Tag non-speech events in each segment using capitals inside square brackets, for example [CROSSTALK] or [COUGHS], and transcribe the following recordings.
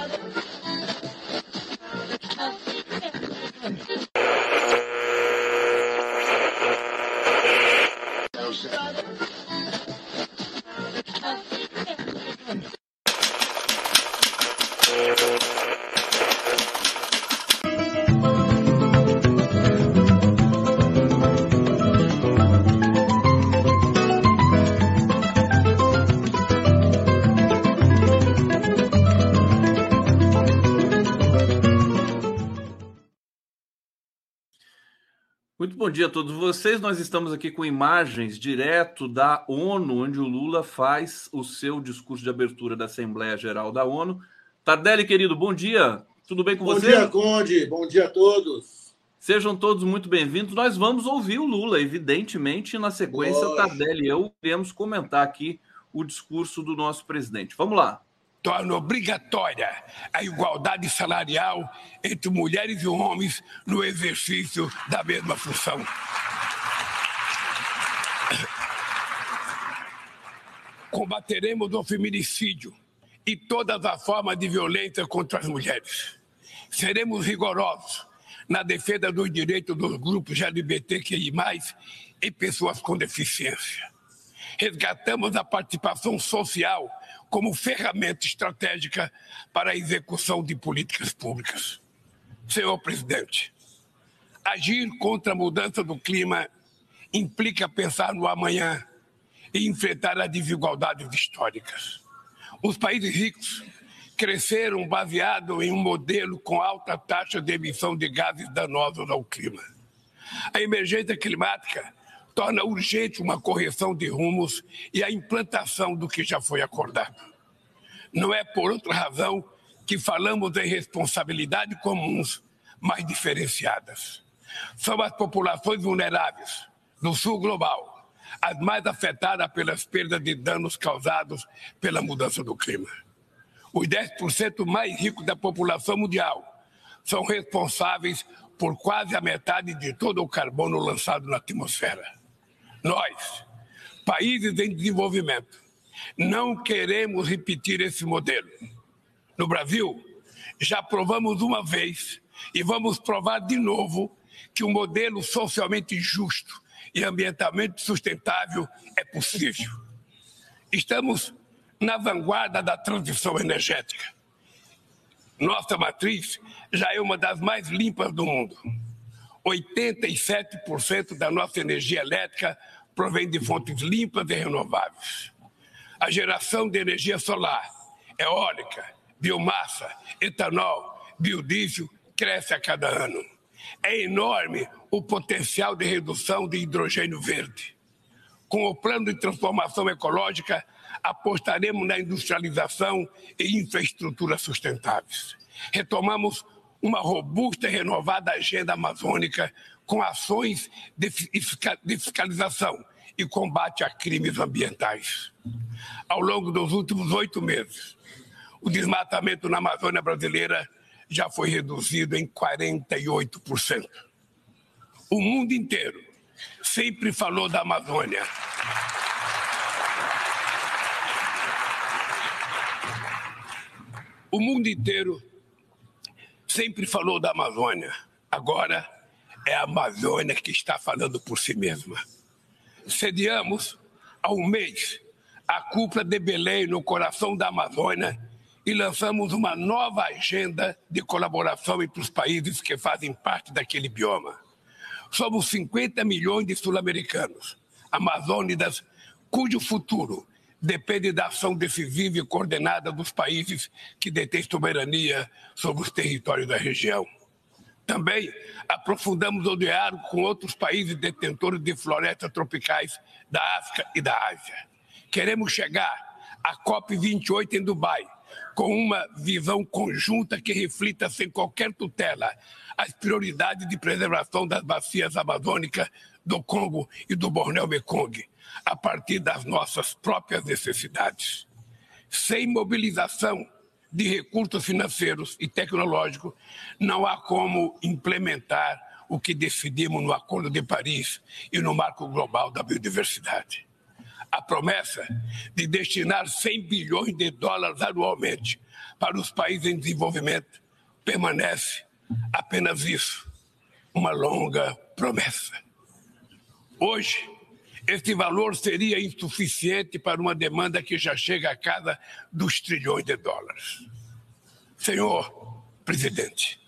Muito bom dia a todos vocês. Nós estamos aqui com imagens direto da ONU, onde o Lula faz o seu discurso de abertura da Assembleia Geral da ONU. Tardelli, querido, bom dia. Tudo bem com bom você? Bom dia, Conde. Bom dia a todos. Sejam todos muito bem-vindos. Nós vamos ouvir o Lula, evidentemente, na sequência, Lógico. Tardelli e eu iremos comentar aqui o discurso do nosso presidente. Vamos lá torna obrigatória a igualdade salarial entre mulheres e homens no exercício da mesma função. Combateremos o feminicídio e todas as formas de violência contra as mulheres. Seremos rigorosos na defesa dos direitos dos grupos LGBTQI+, e pessoas com deficiência. Resgatamos a participação social como ferramenta estratégica para a execução de políticas públicas. Senhor presidente, agir contra a mudança do clima implica pensar no amanhã e enfrentar as desigualdades históricas. Os países ricos cresceram baseado em um modelo com alta taxa de emissão de gases danosos ao clima. A emergência climática torna urgente uma correção de rumos e a implantação do que já foi acordado. Não é por outra razão que falamos em responsabilidades comuns, mas diferenciadas. São as populações vulneráveis do sul global, as mais afetadas pelas perdas de danos causados pela mudança do clima. Os 10% mais ricos da população mundial são responsáveis por quase a metade de todo o carbono lançado na atmosfera. Nós, países em desenvolvimento, não queremos repetir esse modelo. No Brasil, já provamos uma vez e vamos provar de novo que um modelo socialmente justo e ambientalmente sustentável é possível. Estamos na vanguarda da transição energética. Nossa matriz já é uma das mais limpas do mundo. 87% da nossa energia elétrica provém de fontes limpas e renováveis. A geração de energia solar, eólica, biomassa, etanol, biodiesel cresce a cada ano. É enorme o potencial de redução de hidrogênio verde. Com o plano de transformação ecológica, apostaremos na industrialização e infraestrutura sustentáveis. Retomamos uma robusta e renovada agenda amazônica com ações de fiscalização e combate a crimes ambientais. Ao longo dos últimos oito meses, o desmatamento na Amazônia brasileira já foi reduzido em 48%. O mundo inteiro sempre falou da Amazônia. O mundo inteiro sempre falou da Amazônia. Agora é a Amazônia que está falando por si mesma. Sediamos há um mês a cúpula de Belém no coração da Amazônia e lançamos uma nova agenda de colaboração entre os países que fazem parte daquele bioma. Somos 50 milhões de sul-americanos, amazônidas, cujo futuro depende da ação decisiva e coordenada dos países que detêm soberania sobre os territórios da região. Também aprofundamos o diálogo com outros países detentores de florestas tropicais da África e da Ásia. Queremos chegar à COP28 em Dubai com uma visão conjunta que reflita sem qualquer tutela as prioridades de preservação das bacias amazônicas do Congo e do Borneo-Mekong, a partir das nossas próprias necessidades. Sem mobilização de recursos financeiros e tecnológicos, não há como implementar o que decidimos no Acordo de Paris e no Marco Global da Biodiversidade. A promessa de destinar 100 bilhões de dólares anualmente para os países em desenvolvimento permanece apenas isso, uma longa promessa. Hoje, este valor seria insuficiente para uma demanda que já chega a casa dos trilhões de dólares. Senhor presidente,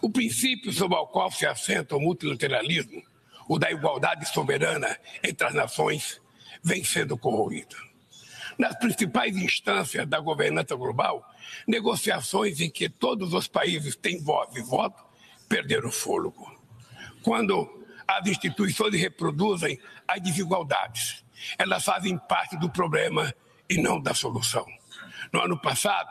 o princípio sobre o qual se assenta o multilateralismo, o da igualdade soberana entre as nações, vem sendo corroído. Nas principais instâncias da governança global, negociações em que todos os países têm voz e voto perderam fôlego. Quando as instituições reproduzem as desigualdades, elas fazem parte do problema e não da solução. No ano passado,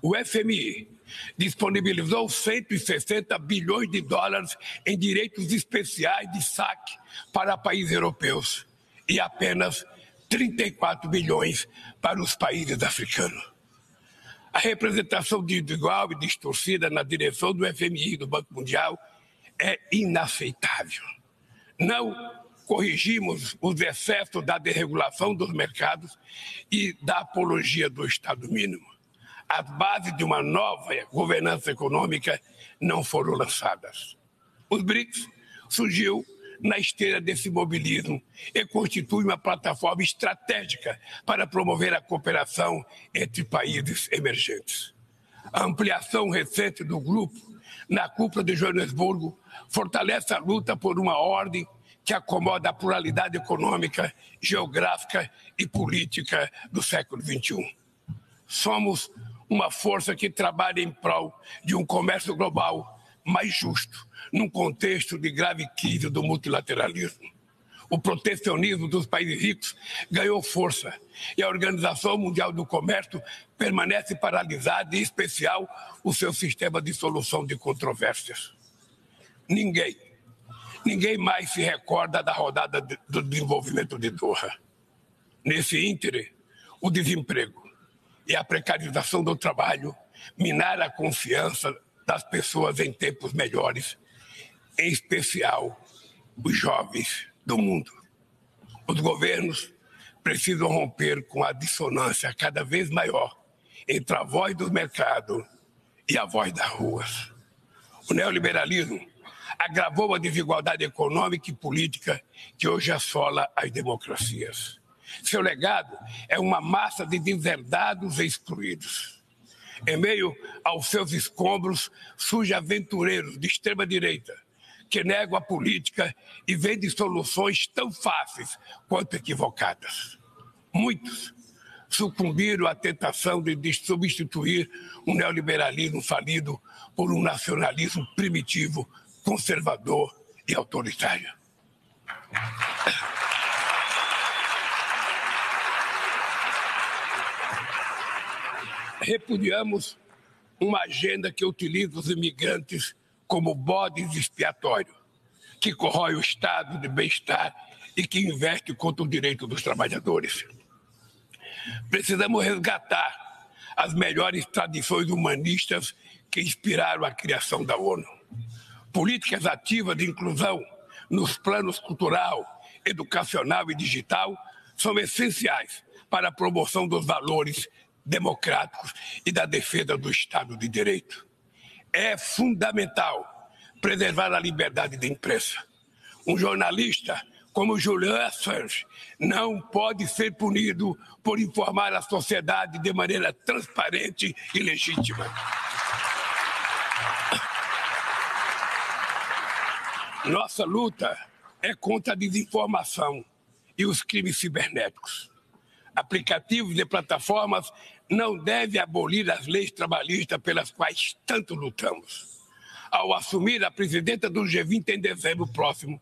o FMI disponibilizou 160 bilhões de dólares em direitos especiais de saque para países europeus e apenas 34 bilhões para os países africanos. A representação desigual e distorcida na direção do FMI e do Banco Mundial é inaceitável. Não corrigimos os excessos da desregulação dos mercados e da apologia do Estado mínimo. As bases de uma nova governança econômica não foram lançadas. Os BRICS surgiu na esteira desse mobilismo e constitui uma plataforma estratégica para promover a cooperação entre países emergentes. A ampliação recente do grupo na cúpula de Joanesburgo fortalece a luta por uma ordem que acomoda a pluralidade econômica, geográfica e política do século XXI. Somos uma força que trabalha em prol de um comércio global mais justo, num contexto de grave crise do multilateralismo. O protecionismo dos países ricos ganhou força e a Organização Mundial do Comércio permanece paralisada, em especial o seu sistema de solução de controvérsias. Ninguém, ninguém mais se recorda da rodada do desenvolvimento de Doha. Nesse íntere, o desemprego e a precarização do trabalho minaram a confiança das pessoas em tempos melhores, em especial os jovens do mundo. Os governos precisam romper com a dissonância cada vez maior entre a voz do mercado e a voz das ruas. O neoliberalismo agravou a desigualdade econômica e política que hoje assola as democracias. Seu legado é uma massa de deserdados e excluídos. Em meio aos seus escombros, surgem aventureiros de extrema-direita que negam a política e vendem soluções tão fáceis quanto equivocadas. Muitos sucumbiram à tentação de substituir um neoliberalismo falido por um nacionalismo primitivo, conservador e autoritário. repudiamos uma agenda que utiliza os imigrantes como bodes expiatório, que corrói o estado de bem-estar e que investe contra o direito dos trabalhadores. Precisamos resgatar as melhores tradições humanistas que inspiraram a criação da ONU. Políticas ativas de inclusão nos planos cultural, educacional e digital são essenciais para a promoção dos valores democráticos e da defesa do Estado de Direito. É fundamental preservar a liberdade de imprensa. Um jornalista como Julian Assange não pode ser punido por informar a sociedade de maneira transparente e legítima. Nossa luta é contra a desinformação e os crimes cibernéticos aplicativos e plataformas não devem abolir as leis trabalhistas pelas quais tanto lutamos. Ao assumir a presidenta do G20 em dezembro próximo,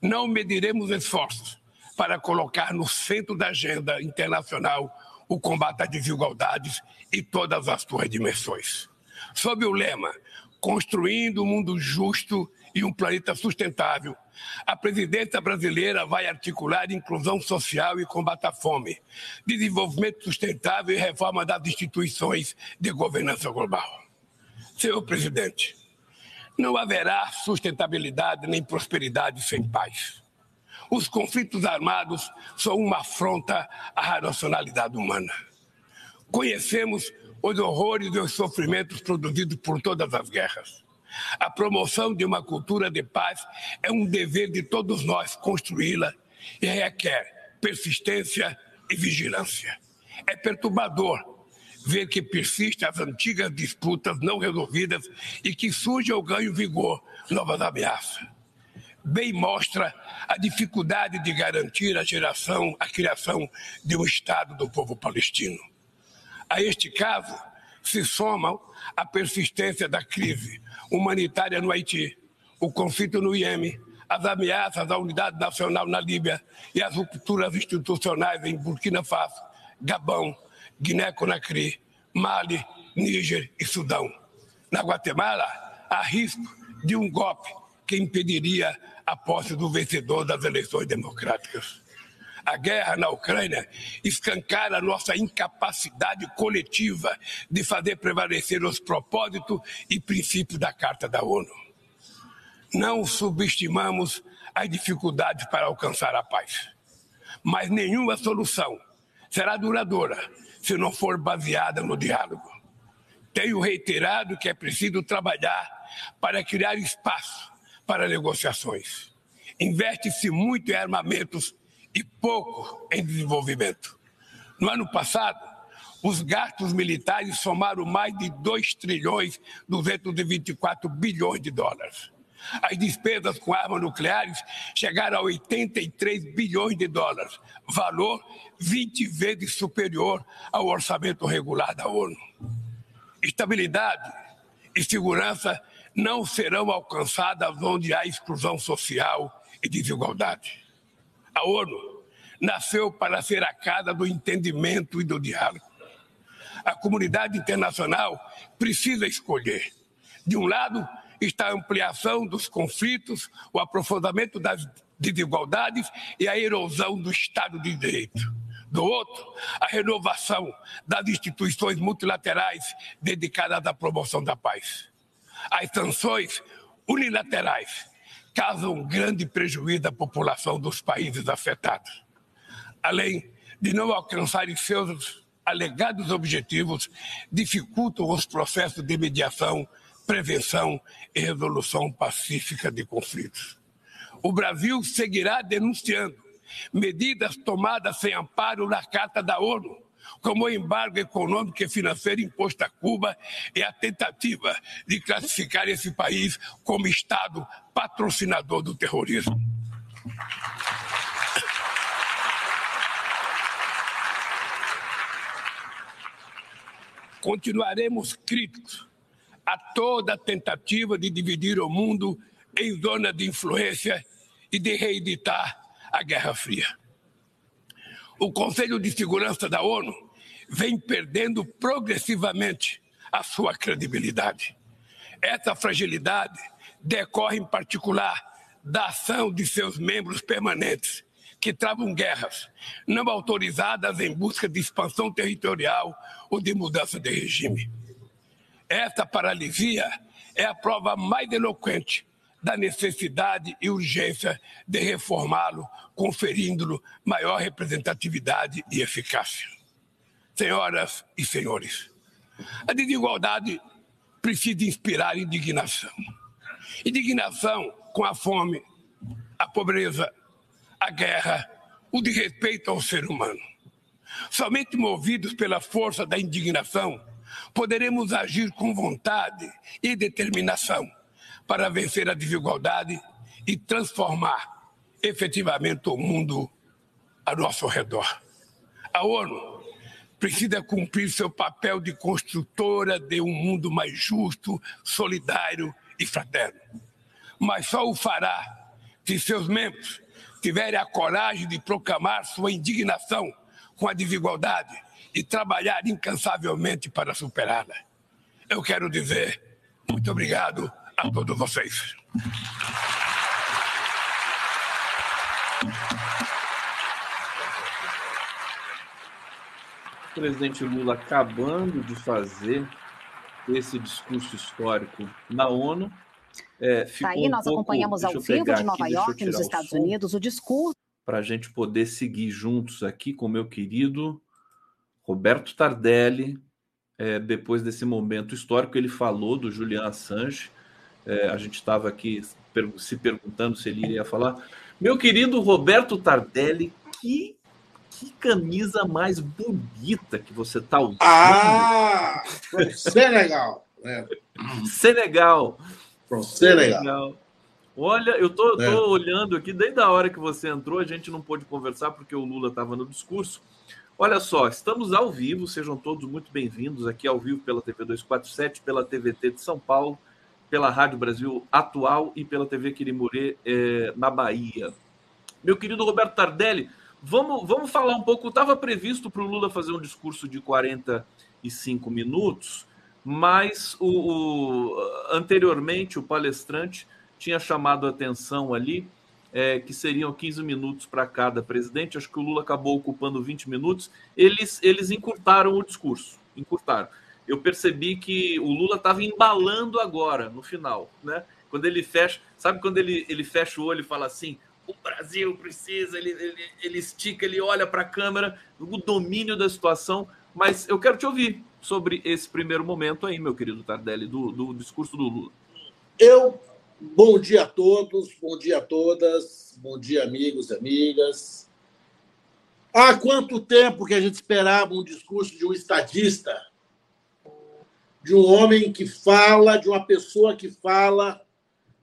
não mediremos esforços para colocar no centro da agenda internacional o combate às desigualdades e todas as suas dimensões. Sob o lema Construindo um mundo justo e um planeta sustentável, a presidência brasileira vai articular inclusão social e combate à fome, desenvolvimento sustentável e reforma das instituições de governança global. Senhor presidente, não haverá sustentabilidade nem prosperidade sem paz. Os conflitos armados são uma afronta à racionalidade humana. Conhecemos os horrores e os sofrimentos produzidos por todas as guerras. A promoção de uma cultura de paz é um dever de todos nós construí-la e requer persistência e vigilância. É perturbador ver que persistem as antigas disputas não resolvidas e que surge ou ganham vigor novas ameaças. Bem mostra a dificuldade de garantir a geração, a criação de um Estado do povo palestino. A este caso se somam a persistência da crise humanitária no Haiti, o conflito no Iêmen, as ameaças à unidade nacional na Líbia e as rupturas institucionais em Burkina Faso, Gabão, Guiné-Conakry, Mali, Níger e Sudão. Na Guatemala, há risco de um golpe que impediria a posse do vencedor das eleições democráticas. A guerra na Ucrânia escancara nossa incapacidade coletiva de fazer prevalecer os propósitos e princípios da Carta da ONU. Não subestimamos as dificuldades para alcançar a paz, mas nenhuma solução será duradoura se não for baseada no diálogo. Tenho reiterado que é preciso trabalhar para criar espaço para negociações. Investe-se muito em armamentos e pouco em desenvolvimento. No ano passado, os gastos militares somaram mais de 2 trilhões 224 bilhões de dólares. As despesas com armas nucleares chegaram a 83 bilhões de dólares, valor 20 vezes superior ao orçamento regular da ONU. Estabilidade e segurança não serão alcançadas onde há exclusão social e desigualdade. A ONU nasceu para ser a casa do entendimento e do diálogo. A comunidade internacional precisa escolher. De um lado, está a ampliação dos conflitos, o aprofundamento das desigualdades e a erosão do Estado de Direito. Do outro, a renovação das instituições multilaterais dedicadas à promoção da paz. As sanções unilaterais causam grande prejuízo à população dos países afetados. Além de não alcançarem seus alegados objetivos, dificultam os processos de mediação prevenção e resolução pacífica de conflitos. O Brasil seguirá denunciando medidas tomadas sem amparo na Carta da ONU, como o embargo econômico e financeiro imposto a Cuba e a tentativa de classificar esse país como Estado patrocinador do terrorismo. Continuaremos críticos a toda tentativa de dividir o mundo em zona de influência e de reeditar a Guerra Fria. O Conselho de Segurança da ONU vem perdendo progressivamente a sua credibilidade. Essa fragilidade decorre, em particular, da ação de seus membros permanentes, que travam guerras não autorizadas em busca de expansão territorial ou de mudança de regime. Esta paralisia é a prova mais eloquente da necessidade e urgência de reformá-lo, conferindo-lhe maior representatividade e eficácia. Senhoras e senhores, a desigualdade precisa inspirar indignação. Indignação com a fome, a pobreza, a guerra, o desrespeito ao ser humano. Somente movidos pela força da indignação, poderemos agir com vontade e determinação para vencer a desigualdade e transformar efetivamente o mundo a nosso redor. A ONU precisa cumprir seu papel de construtora de um mundo mais justo, solidário e fraterno. Mas só o fará se seus membros tiverem a coragem de proclamar sua indignação com a desigualdade e trabalhar incansavelmente para superá-la. Eu quero dizer muito obrigado a todos vocês. O presidente Lula acabando de fazer esse discurso histórico na ONU. É, tá aí, nós um pouco, acompanhamos ao vivo de Nova aqui, York, nos Estados Unidos, o discurso. para a gente poder seguir juntos aqui com meu querido Roberto Tardelli. É, depois desse momento histórico, ele falou do Julian Assange. É, a gente estava aqui se perguntando se ele iria falar. Meu querido Roberto Tardelli, que, que camisa mais bonita que você está usando. Ah! Senegal! É. Senegal! Senegal. Senegal. Olha, eu tô, tô é. olhando aqui, desde a hora que você entrou, a gente não pôde conversar porque o Lula estava no discurso. Olha só, estamos ao vivo, sejam todos muito bem-vindos aqui ao vivo pela TV 247, pela TVT de São Paulo, pela Rádio Brasil Atual e pela TV Quirimurê é, na Bahia. Meu querido Roberto Tardelli, vamos, vamos falar um pouco. Estava previsto para o Lula fazer um discurso de 45 minutos, mas o, o anteriormente o palestrante tinha chamado a atenção ali é, que seriam 15 minutos para cada presidente. Acho que o Lula acabou ocupando 20 minutos. Eles, eles encurtaram o discurso, encurtaram eu percebi que o Lula estava embalando agora, no final, né? Quando ele fecha, sabe quando ele, ele fecha o olho e fala assim: o Brasil precisa, ele, ele, ele estica, ele olha para a câmera, o domínio da situação. Mas eu quero te ouvir sobre esse primeiro momento aí, meu querido Tardelli, do, do discurso do Lula. Eu, bom dia a todos, bom dia a todas, bom dia, amigos e amigas. Há quanto tempo que a gente esperava um discurso de um estadista? De um homem que fala, de uma pessoa que fala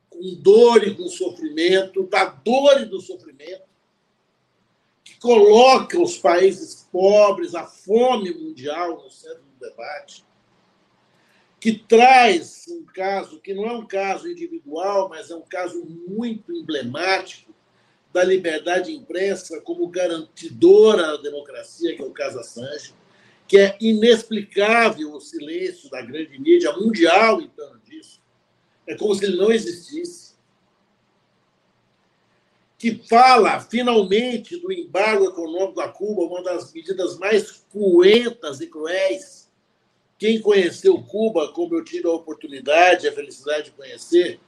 com dor e com sofrimento, da dor e do sofrimento, que coloca os países pobres, a fome mundial no centro do debate, que traz um caso que não é um caso individual, mas é um caso muito emblemático da liberdade de imprensa como garantidora da democracia, que é o caso Assange que é inexplicável o silêncio da grande mídia mundial em torno disso. É como se ele não existisse. Que fala, finalmente, do embargo econômico a Cuba, uma das medidas mais cruentas e cruéis. Quem conheceu Cuba, como eu tive a oportunidade, a felicidade de conhecer,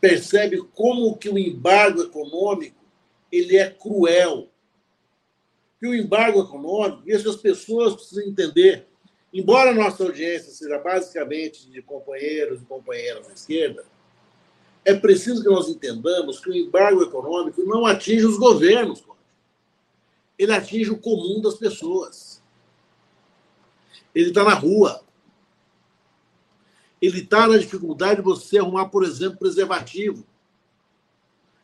percebe como que o embargo econômico ele é cruel que o embargo econômico, e as pessoas precisam entender, embora a nossa audiência seja basicamente de companheiros e companheiras da esquerda, é preciso que nós entendamos que o embargo econômico não atinge os governos, ele atinge o comum das pessoas. Ele está na rua. Ele está na dificuldade de você arrumar, por exemplo, preservativo.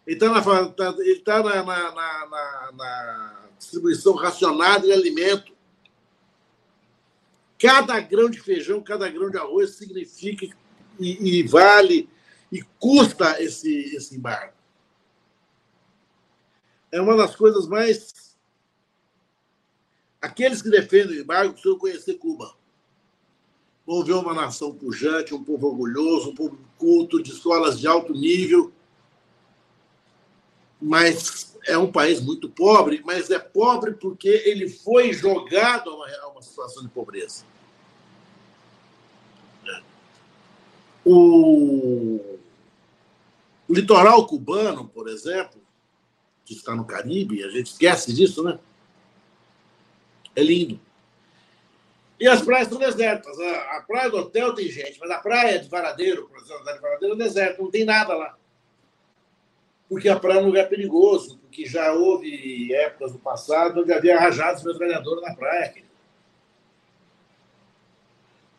Ele está na, tá, ele tá na, na, na, na distribuição racionada de alimento. Cada grão de feijão, cada grão de arroz significa e, e vale e custa esse, esse embargo. É uma das coisas mais. Aqueles que defendem o embargo precisam conhecer Cuba. Vão ver uma nação pujante, um povo orgulhoso, um povo culto, de escolas de alto nível. Mas é um país muito pobre, mas é pobre porque ele foi jogado a uma, a uma situação de pobreza. O, o litoral cubano, por exemplo, que está no Caribe, a gente esquece disso, né? É lindo. E as praias estão desertas. A, a praia do hotel tem gente, mas a praia de Varadeiro, por exemplo, a de Varadeiro é deserto, não tem nada lá porque a praia é um lugar perigoso, porque já houve épocas no passado onde havia rajados metralhadores na praia.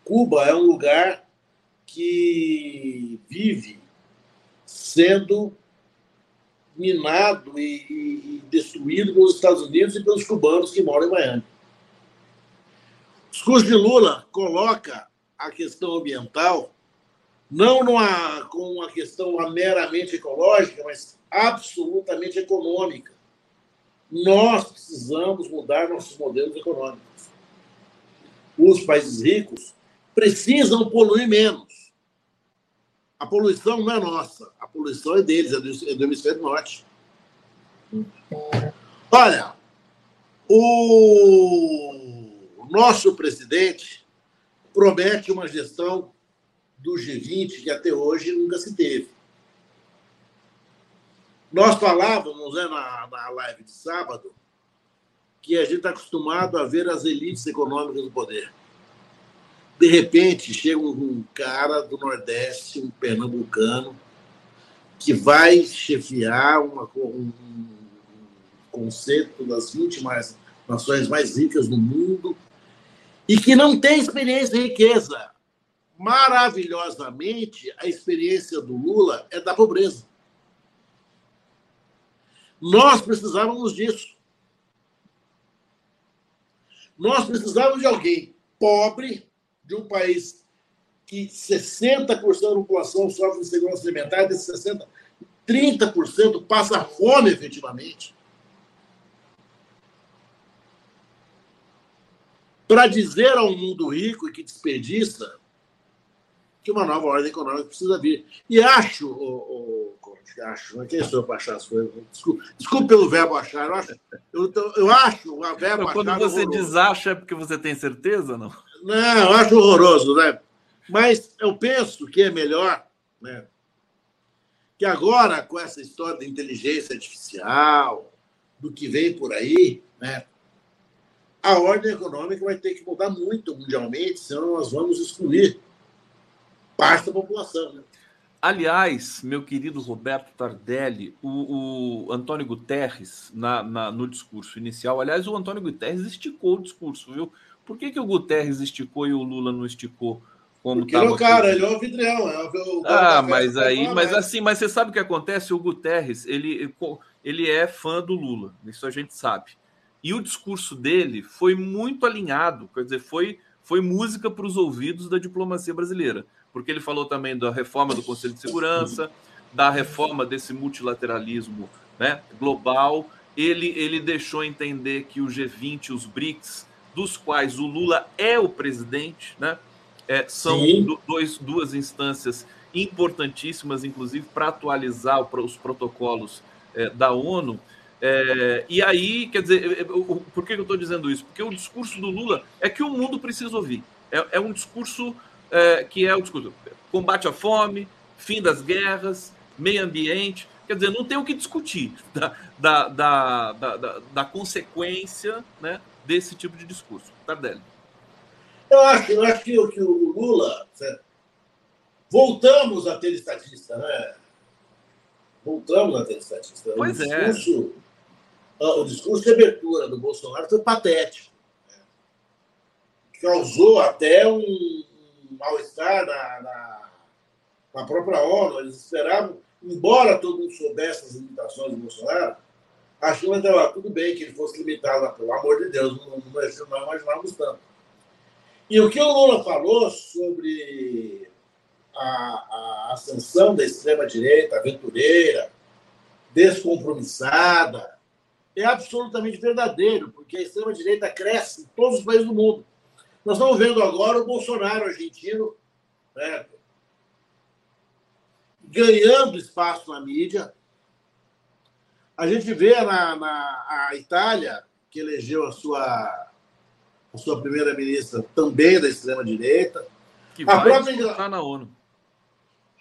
Cuba é um lugar que vive sendo minado e, destruído pelos Estados Unidos e pelos cubanos que moram em Miami. O discurso de Lula coloca a questão ambiental não numa, com uma questão meramente ecológica, mas absolutamente econômica. Nós precisamos mudar nossos modelos econômicos. Os países ricos precisam poluir menos. A poluição não é nossa, a poluição é deles, é do, é do hemisfério norte. Olha, o nosso presidente promete uma gestão do G20 que até hoje nunca se teve. Nós falávamos né, na, na live de sábado que a gente está acostumado a ver as elites econômicas do poder. De repente, chega um cara do Nordeste, um pernambucano, que vai chefiar uma, um, conceito das 20 mais, nações mais ricas do mundo e que não tem experiência e riqueza. Maravilhosamente, a experiência do Lula é da pobreza. Nós precisávamos disso. Nós precisávamos de alguém pobre, de um país que 60% da população sofre de segurança alimentar, desses 60%, 30% passa fome efetivamente. Para dizer ao mundo rico e que desperdiça que uma nova ordem econômica precisa vir. E acho, o, o, acho, não é quem sou para achar as coisas. Desculpe, desculpe, pelo verbo achar. Eu acho, eu, eu acho o verbo achar. Quando você horroroso. desacha é porque você tem certeza, não? Não, eu acho horroroso, né? Mas eu penso que é melhor, né? Que agora, com essa história da inteligência artificial, do que vem por aí, né? A ordem econômica vai ter que mudar muito mundialmente, senão nós vamos excluir parte da população. Né? Aliás, meu querido Roberto Tardelli, o, o Antônio Guterres, na, na, no discurso inicial, aliás, o Antônio Guterres esticou o discurso, viu? Por que, que o Guterres esticou e o Lula não esticou? Como Porque ele é o cara, ele é o anfitrião. É o, ah, mas aí, mas assim, mas você sabe o que acontece? O Guterres, ele, ele é fã do Lula, isso a gente sabe. E o discurso dele foi muito alinhado, quer dizer, foi, foi música para os ouvidos da diplomacia brasileira, porque ele falou também da reforma do Conselho de Segurança, da reforma desse multilateralismo né, global. Ele, ele deixou entender que o G20, os BRICS, dos quais o Lula é o presidente, né? É, são dois, duas instâncias importantíssimas, inclusive, para atualizar os protocolos é, da ONU. É, e aí, quer dizer, por que eu estou dizendo isso? Porque o discurso do Lula é que o mundo precisa ouvir. É, é um discurso é, que é o discurso combate à fome, fim das guerras, meio ambiente. Quer dizer, não tem o que discutir da, da, da, da, da consequência né, desse tipo de discurso. Tardelli. Eu acho, eu acho que, que o Lula. Certo? Voltamos a ter estatista, né? Voltamos a ter estatista. Pois o é. discurso, é. O discurso de abertura do Bolsonaro foi patético. Né? Causou até um mal-estar na, na, na própria ONU. Eles esperavam, embora todo mundo soubesse as limitações do Bolsonaro, achou que estava tudo bem que ele fosse limitado, pelo amor de Deus, não, não, não imaginávamos tanto. E o que o Lula falou sobre a, a ascensão da extrema-direita, aventureira, descompromissada, é absolutamente verdadeiro, porque a extrema-direita cresce em todos os países do mundo. Nós estamos vendo agora o Bolsonaro argentino né, ganhando espaço na mídia, a gente vê na, na a Itália, que elegeu a sua, a sua primeira-ministra também da extrema-direita. Que vai a própria discursar na ONU.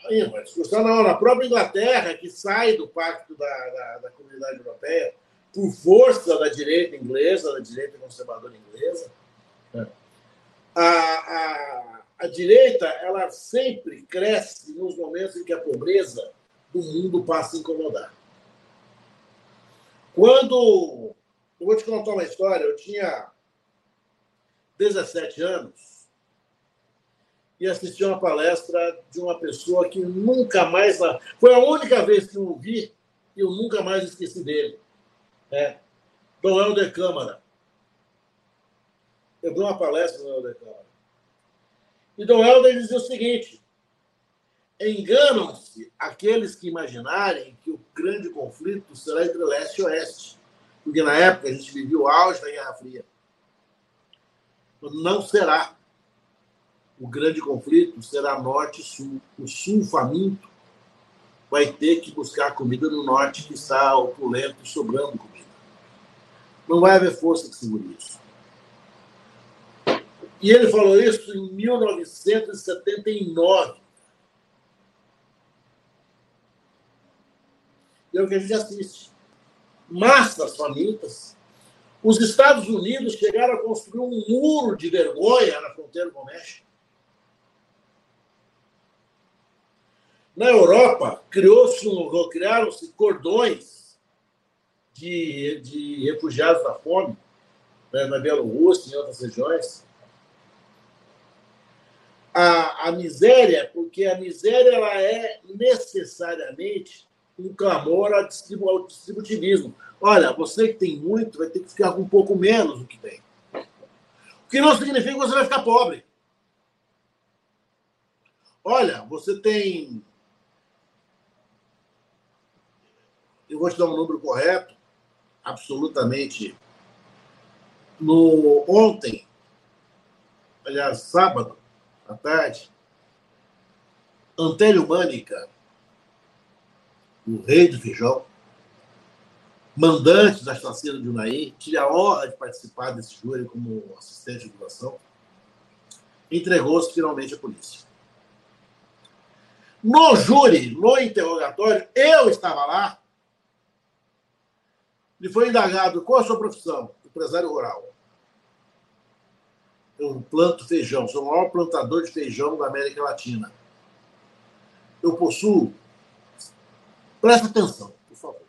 Aí, vai na ONU. A própria Inglaterra, que sai do pacto da, da, da comunidade europeia por força da direita inglesa, da direita conservadora inglesa. A, a, a direita ela sempre cresce nos momentos em que a pobreza do mundo passa a incomodar. Quando. Eu vou te contar uma história. Eu tinha 17 anos e assisti uma palestra de uma pessoa que nunca mais. Foi a única vez que eu vi e eu nunca mais esqueci dele. É. Dom Helder Câmara. Eu dei uma palestra no Helder Câmara. E Dom Helder dizia o seguinte: Enganam-se aqueles que imaginarem que o grande conflito será entre leste e oeste. Porque na época a gente vivia o auge da Guerra Fria. Não será. O grande conflito será norte e sul. O sul faminto vai ter que buscar comida no norte que está opulento sobrando comida. Não vai haver força que segure isso. E ele falou isso em 1979 que é o que a gente assiste. Massas famintas. Os Estados Unidos chegaram a construir um muro de vergonha na fronteira com o México. Na Europa, criou-se um, criaram-se cordões de, de refugiados da fome, né, na Bielorrússia e em outras regiões. A, miséria, porque a miséria ela é necessariamente um clamor ao distributivismo. Olha, você que tem muito vai ter que ficar com um pouco menos do que tem. O que não significa que você vai ficar pobre. Olha, você tem eu vou te dar um número correto, absolutamente. No ontem, aliás, sábado tarde, Antélio Mânica, o rei do feijão, mandante da chacina de Unai, tive a honra de participar desse júri como assistente de votação, entregou-se finalmente à polícia. No júri, no interrogatório, eu estava lá, ele foi indagado qual a sua profissão? Empresário rural. Eu planto feijão, sou o maior plantador de feijão da América Latina. Eu possuo. Presta atenção, por favor.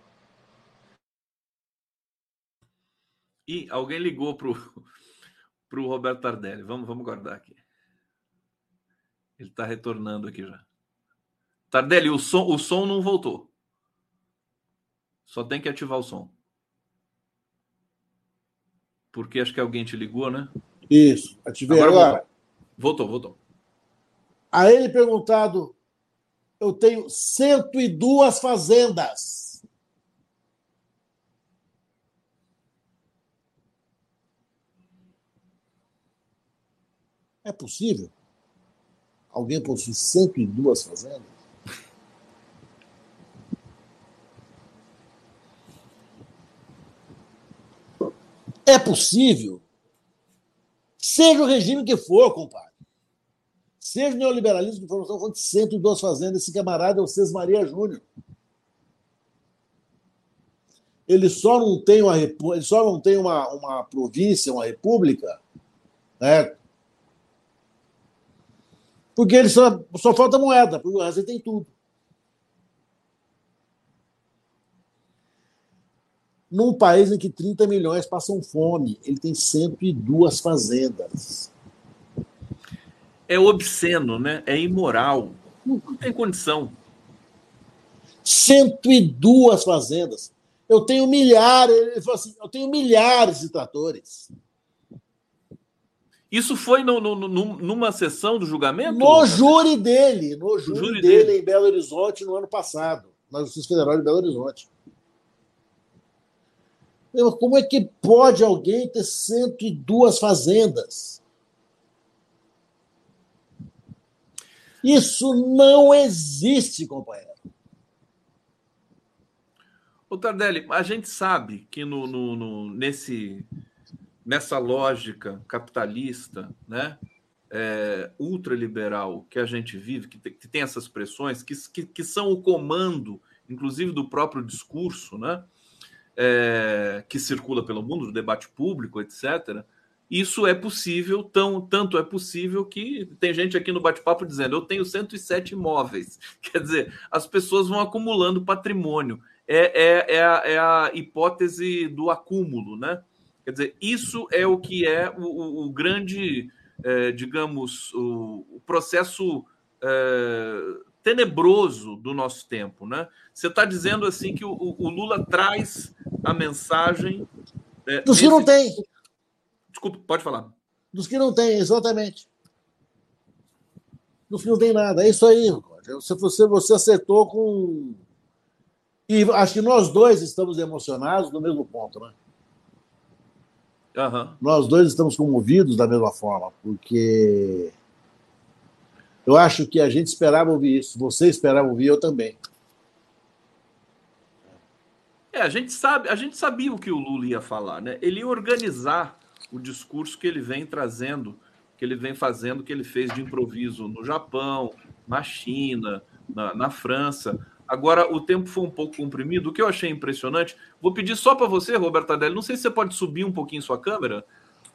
E alguém ligou para o Roberto Tardelli. Vamos, vamos guardar aqui. Ele está retornando aqui já. Tardelli, o som, o som não voltou. Só tem que ativar o som. Porque acho que alguém te ligou, né? Isso, ativei agora. agora. Voltou. voltou. A ele perguntado, eu tenho 102 fazendas. É possível? Alguém possui 102 fazendas? É possível. Seja o regime que for, compadre. Seja o neoliberalismo que for, nós estamos de 102 fazendas. Esse camarada é o César Maria Júnior. Ele só não tem uma, ele só não tem uma, uma província, uma república, né? porque ele só, só falta moeda, porque o resto ele tem tudo. Num país em que 30 milhões passam fome, ele tem 102 fazendas. É obsceno, né? É imoral. Não tem condição. 102 fazendas. Eu tenho milhares, ele falou assim, eu tenho milhares de tratores. Isso foi no, no, no, numa sessão do julgamento? No júri dele, no júri, júri dele, dele, em Belo Horizonte no ano passado, na Justiça Federal de Belo Horizonte. Como é que pode alguém ter 102 fazendas? Isso não existe, companheiro. Ô Tardelli, a gente sabe que no, no, no nesse, nessa lógica capitalista, né, é, ultraliberal que a gente vive, que tem, que tem essas pressões, que, que, que são o comando, inclusive, do próprio discurso, né? É, que circula pelo mundo, do debate público, etc., isso é possível, tão, tanto é possível que tem gente aqui no bate-papo dizendo: eu tenho 107 imóveis. [LAUGHS] Quer dizer, as pessoas vão acumulando patrimônio. É, é, é, a, é a hipótese do acúmulo, né? Quer dizer, isso é o que é o, o, o grande, é, digamos, o, o processo é, tenebroso do nosso tempo, né? Você está dizendo assim que o, o, Lula traz a mensagem é, dos que não tem. Desculpa, pode falar. Dos que não tem, exatamente. Dos que não tem nada. É isso aí, você, você, você acertou com. E acho que nós dois estamos emocionados no mesmo ponto, né? Uhum. Nós dois estamos comovidos da mesma forma, porque eu acho que a gente esperava ouvir isso. Você esperava ouvir, eu também. É, a gente sabe, a gente sabia o que o Lula ia falar, né? Ele ia organizar o discurso que ele vem trazendo, que ele vem fazendo, que ele fez de improviso no Japão, na China, na, na França. Agora, o tempo foi um pouco comprimido. O que eu achei impressionante, vou pedir só para você, Roberto Adelli, não sei se você pode subir um pouquinho sua câmera.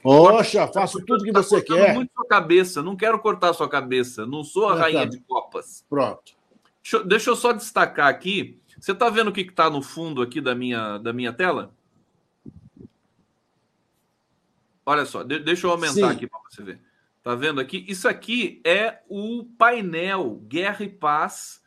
Poxa, faço tudo que tá você quer. muito sua cabeça, não quero cortar sua cabeça, não sou a rainha de copas. Pronto. Deixa, deixa, eu só destacar aqui. Você está vendo o que está no fundo aqui da minha, da minha tela? Olha só, de, deixa eu aumentar Sim. aqui para você ver. Tá vendo aqui? Isso aqui é o painel Guerra e Paz.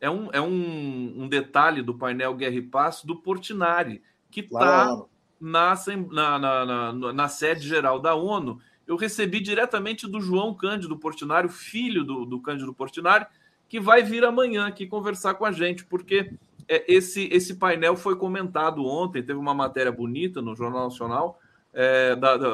É um, é um, um detalhe do painel Guerra e Paz do Portinari, que está na, na, na, na, sede geral da ONU. Eu recebi diretamente do João Cândido Portinari, filho do, do Cândido Portinari, que vai vir amanhã aqui conversar com a gente, porque é, esse, esse painel foi comentado ontem, teve uma matéria bonita no Jornal Nacional é, da, da,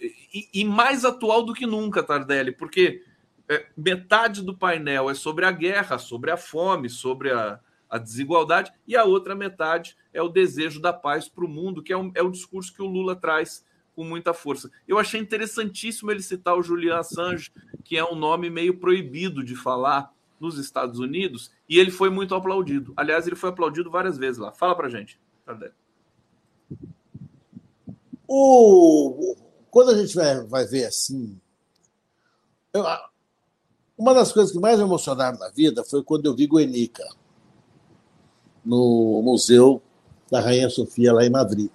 e, e, mais atual do que nunca, Tardelli, porque é, metade do painel é sobre a guerra, sobre a fome, sobre a, a desigualdade, e a outra metade é o desejo da paz para o mundo, que é, um, é o discurso que o Lula traz com muita força. Eu achei interessantíssimo ele citar o Julian Assange, que é um nome meio proibido de falar nos Estados Unidos, e ele foi muito aplaudido. Aliás, ele foi aplaudido várias vezes lá. Fala para gente. O, quando a gente vai, vai ver assim. Eu, uma das coisas que mais me emocionaram na vida foi quando eu vi Guenica no Museu da Rainha Sofia, lá em Madrid.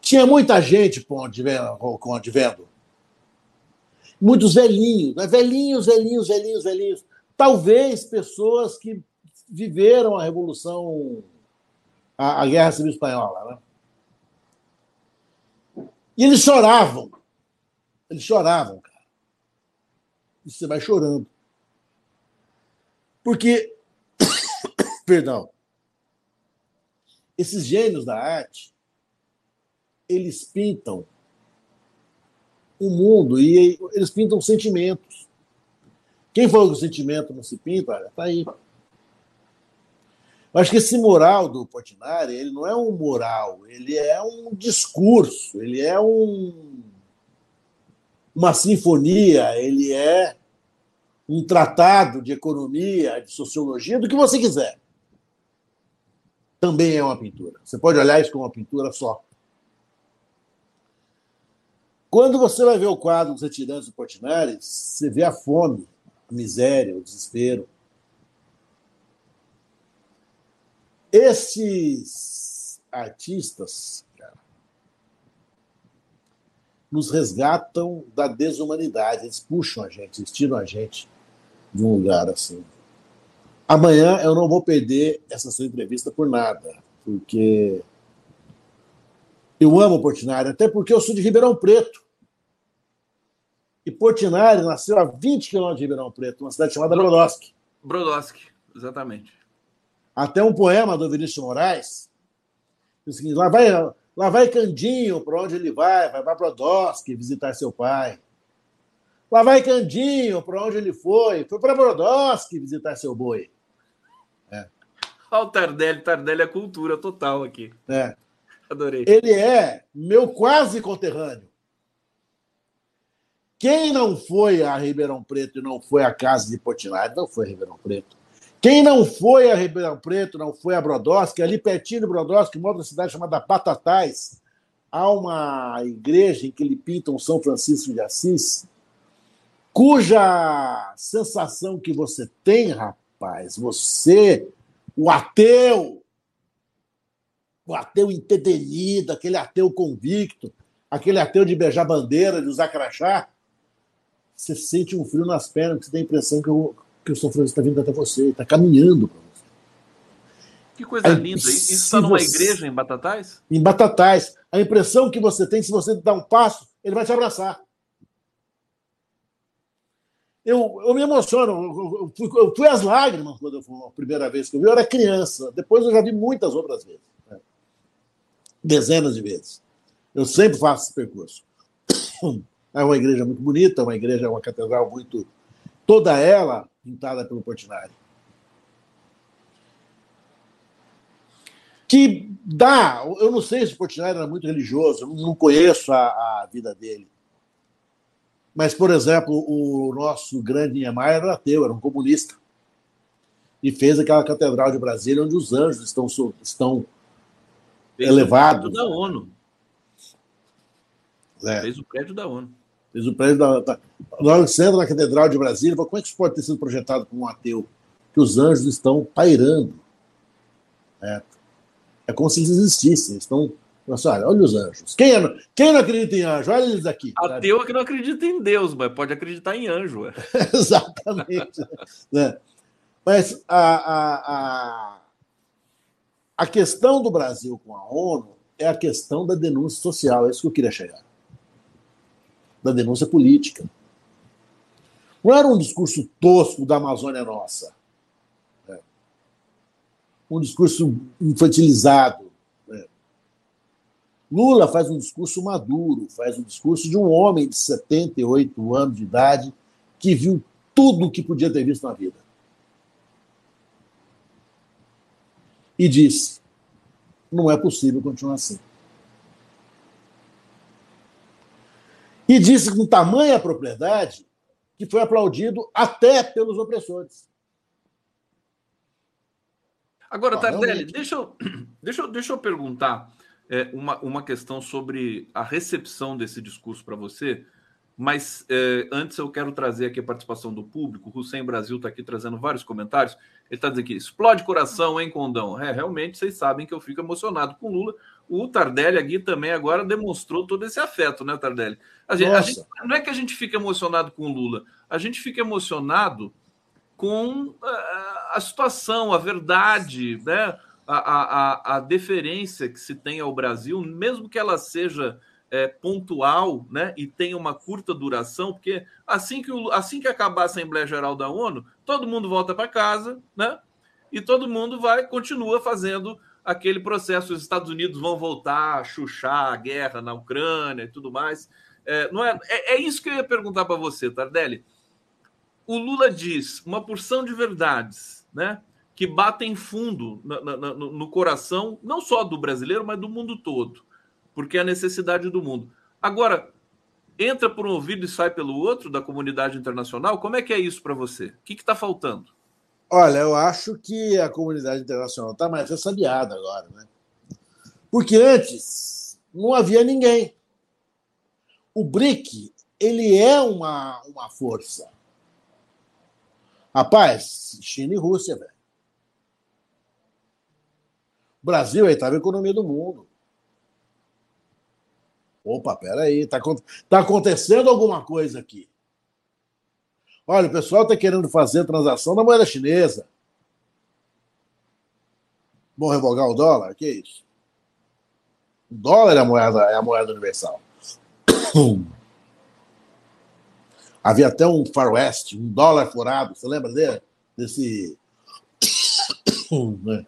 Tinha muita gente com o advento. Muitos velhinhos, né? velhinhos, velhinhos, velhinhos, velhinhos. Talvez pessoas que viveram a Revolução a, a Guerra Civil Espanhola. Né? E eles choravam. Eles choravam, cara. E você vai chorando. Porque, [COUGHS] perdão, esses gênios da arte, eles pintam o mundo e eles pintam sentimentos. Quem falou que o sentimento não se pinta, está aí. Eu acho que esse moral do Portinari, ele não é um moral, ele é um discurso, ele é um, uma sinfonia, ele é um tratado de economia, de sociologia, do que você quiser. Também é uma pintura. Você pode olhar isso como uma pintura só. Quando você vai ver o quadro dos retirantes do Portinari, você vê a fome, a miséria, o desespero. Esses artistas cara, nos resgatam da desumanidade, eles puxam a gente, eles tiram a gente de um lugar assim. Amanhã eu não vou perder essa sua entrevista por nada, porque eu amo Portinari, até porque eu sou de Ribeirão Preto. E Portinari nasceu a 20 quilômetros de Ribeirão Preto, uma cidade chamada Brodowski. Brodowski, exatamente. Até um poema do Vinícius Moraes. Assim, lá vai, lá vai Candinho, para onde ele vai? Vai para Brodowski visitar seu pai. Lá vai Candinho, para onde ele foi? Foi para Brodowski visitar seu boi. É. Olha o Tardelli, Tardelli é cultura total aqui. É. Adorei. Ele é meu quase conterrâneo. Quem não foi a Ribeirão Preto e não foi à casa de Potinari, não foi a Ribeirão Preto. Quem não foi a Ribeirão Preto, não foi a Brodowski, ali pertinho de Brodowski, uma outra cidade chamada Batatais, há uma igreja em que ele pinta um São Francisco de Assis, cuja sensação que você tem, rapaz, você, o ateu, o ateu entedido, aquele ateu convicto, aquele ateu de beijar bandeira, de usar crachá, você sente um frio nas pernas, você tem a impressão que o, que o São Francisco está vindo até você, está caminhando para você. Que coisa Aí, linda. Isso está numa você... igreja em Batatais? Em Batatais. A impressão que você tem, se você dar um passo, ele vai te abraçar. Eu, eu me emociono, eu fui, eu fui às lágrimas quando eu fui a primeira vez que eu vi, eu era criança. Depois eu já vi muitas outras vezes. Né? Dezenas de vezes. Eu sempre faço esse percurso. [COUGHS] É uma igreja muito bonita, uma igreja, uma catedral muito. toda ela pintada pelo Portinari. Que dá, eu não sei se o Portinari era muito religioso, eu não conheço a, a vida dele. Mas, por exemplo, o nosso grande Niemeyer era ateu, era um comunista. e fez aquela catedral de Brasília onde os anjos estão, estão elevados. O prédio da ONU. É. Fez o prédio da ONU. Fez o prédio da. da na hora que você entra na Catedral de Brasília, como é que isso pode ter sido projetado por um ateu? Que os anjos estão pairando. É, é como se eles existissem. Estão. Nossa, olha, olha os anjos. Quem, é, quem não acredita em anjo? Olha eles aqui. Ateu é que não acredita em Deus, mas pode acreditar em anjo. [LAUGHS] Exatamente. [LAUGHS] né? Mas a, a, a, a questão do Brasil com a ONU é a questão da denúncia social. É isso que eu queria chegar. Da denúncia política. Não era um discurso tosco da Amazônia Nossa. Né? Um discurso infantilizado. Lula faz um discurso maduro, faz um discurso de um homem de 78 anos de idade que viu tudo o que podia ter visto na vida. E disse: não é possível continuar assim. E disse com tamanha propriedade que foi aplaudido até pelos opressores. Agora, Tardelli, deixa eu, [CLEARS THROAT] deixa, eu, deixa eu perguntar é, uma, uma questão sobre a recepção desse discurso para você, mas é, antes eu quero trazer aqui a participação do público. O Hussein Brasil está aqui trazendo vários comentários. Ele está dizendo aqui: explode coração, hein, Condão? É, realmente vocês sabem que eu fico emocionado com Lula. O Tardelli aqui também agora demonstrou todo esse afeto, né, Tardelli? A gente, a gente, não é que a gente fica emocionado com Lula, a gente fica emocionado com a, eh, a situação, a verdade, né? A, a, a, deferência que se tem ao Brasil, mesmo que ela seja é, pontual né, e tenha uma curta duração, porque assim que, o, assim que acabar a Assembleia Geral da ONU, todo mundo volta para casa, né? E todo mundo vai continua fazendo aquele processo. Os Estados Unidos vão voltar a chuchar a guerra na Ucrânia e tudo mais. É, não é, é, é isso que eu ia perguntar para você, Tardelli. O Lula diz uma porção de verdades, né? Que batem fundo no, no, no coração, não só do brasileiro, mas do mundo todo, porque é a necessidade do mundo. Agora, entra por um ouvido e sai pelo outro da comunidade internacional? Como é que é isso para você? O que está faltando? Olha, eu acho que a comunidade internacional está mais ressabiada agora, né? Porque antes não havia ninguém. O BRIC, ele é uma, uma força. Rapaz, China e Rússia, velho. Brasil é a oitava economia do mundo. Opa, peraí, tá, tá acontecendo alguma coisa aqui. Olha, o pessoal está querendo fazer transação na moeda chinesa. Vão revogar o dólar? Que isso? O dólar é a moeda, é a moeda universal. [COUGHS] Havia até um Far West, um dólar furado. Você lembra dele? Desse. [COUGHS]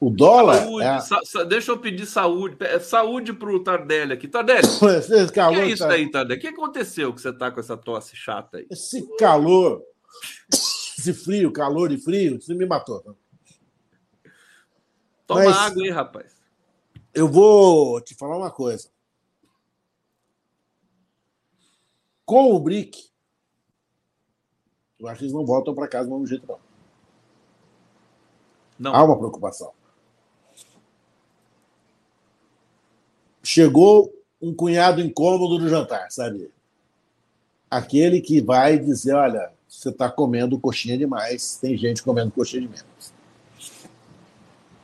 O dólar. Saúde, é... sa deixa eu pedir saúde. Saúde para o Tardelli aqui. Tardelli, [LAUGHS] esse calor, que é isso tá... aí, Tardelli? O que aconteceu que você está com essa tosse chata aí? Esse calor, esse frio, calor e frio, você me matou. Toma Mas, água aí, rapaz. Eu vou te falar uma coisa. Com o BRIC, eu acho que eles não voltam para casa do mesmo jeito, não. Não. Há uma preocupação. Chegou um cunhado incômodo no jantar, sabe? Aquele que vai dizer: olha, você está comendo coxinha demais, tem gente comendo coxinha de menos.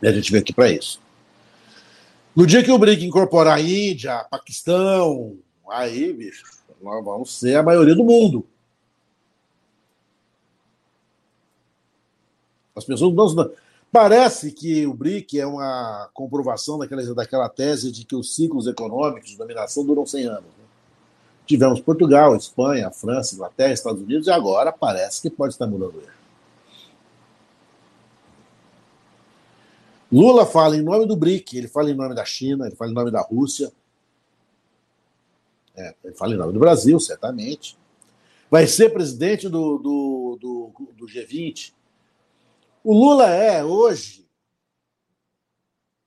E a gente veio aqui para isso. No dia que o BRIC incorporar a Índia, Paquistão, aí, bicho, nós vamos ser a maioria do mundo. As pessoas não, Parece que o BRIC é uma comprovação daquela, daquela tese de que os ciclos econômicos de dominação duram 100 anos. Né? Tivemos Portugal, Espanha, França, Inglaterra, Estados Unidos, e agora parece que pode estar mudando isso. Lula fala em nome do BRIC, ele fala em nome da China, ele fala em nome da Rússia, é, ele fala em nome do Brasil, certamente. Vai ser presidente do, do, do, do G20 o Lula é, hoje,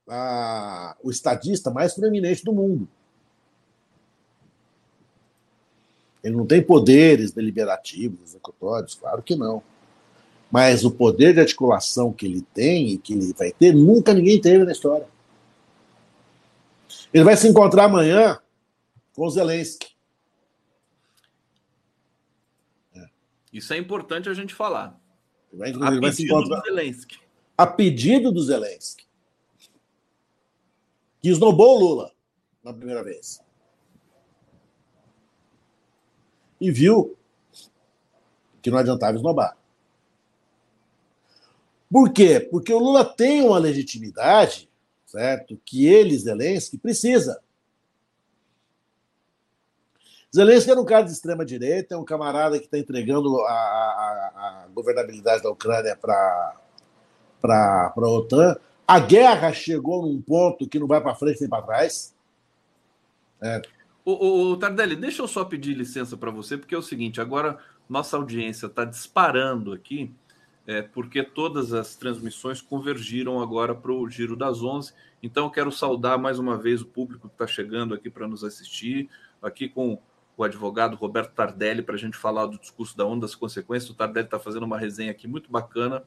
a, o estadista mais proeminente do mundo. Ele não tem poderes deliberativos, executórios, claro que não. Mas o poder de articulação que ele tem e que ele vai ter, nunca ninguém teve na história. Ele vai se encontrar amanhã com Zelensky. Isso é importante a gente falar. Vai, ele vai se encontrar. A pedido do Zelensky. Que esnobou o Lula na primeira vez. E viu que não adiantava esnobar. Por quê? Porque o Lula tem uma legitimidade, certo? Que ele, Zelensky, precisa. Zelensky era um cara de extrema direita, é um camarada que está entregando a, a, a, governabilidade da Ucrânia para a OTAN. A guerra chegou num ponto que não vai para frente nem para trás. É. O, o, Tardelli, deixa eu só pedir licença para você, porque é o seguinte: agora nossa audiência está disparando aqui, é, porque todas as transmissões convergiram agora para o Giro das Onze. Então, eu quero saudar mais uma vez o público que está chegando aqui para nos assistir, aqui com o advogado Roberto Tardelli para a gente falar do discurso da onda das consequências. O Tardelli está fazendo uma resenha aqui muito bacana,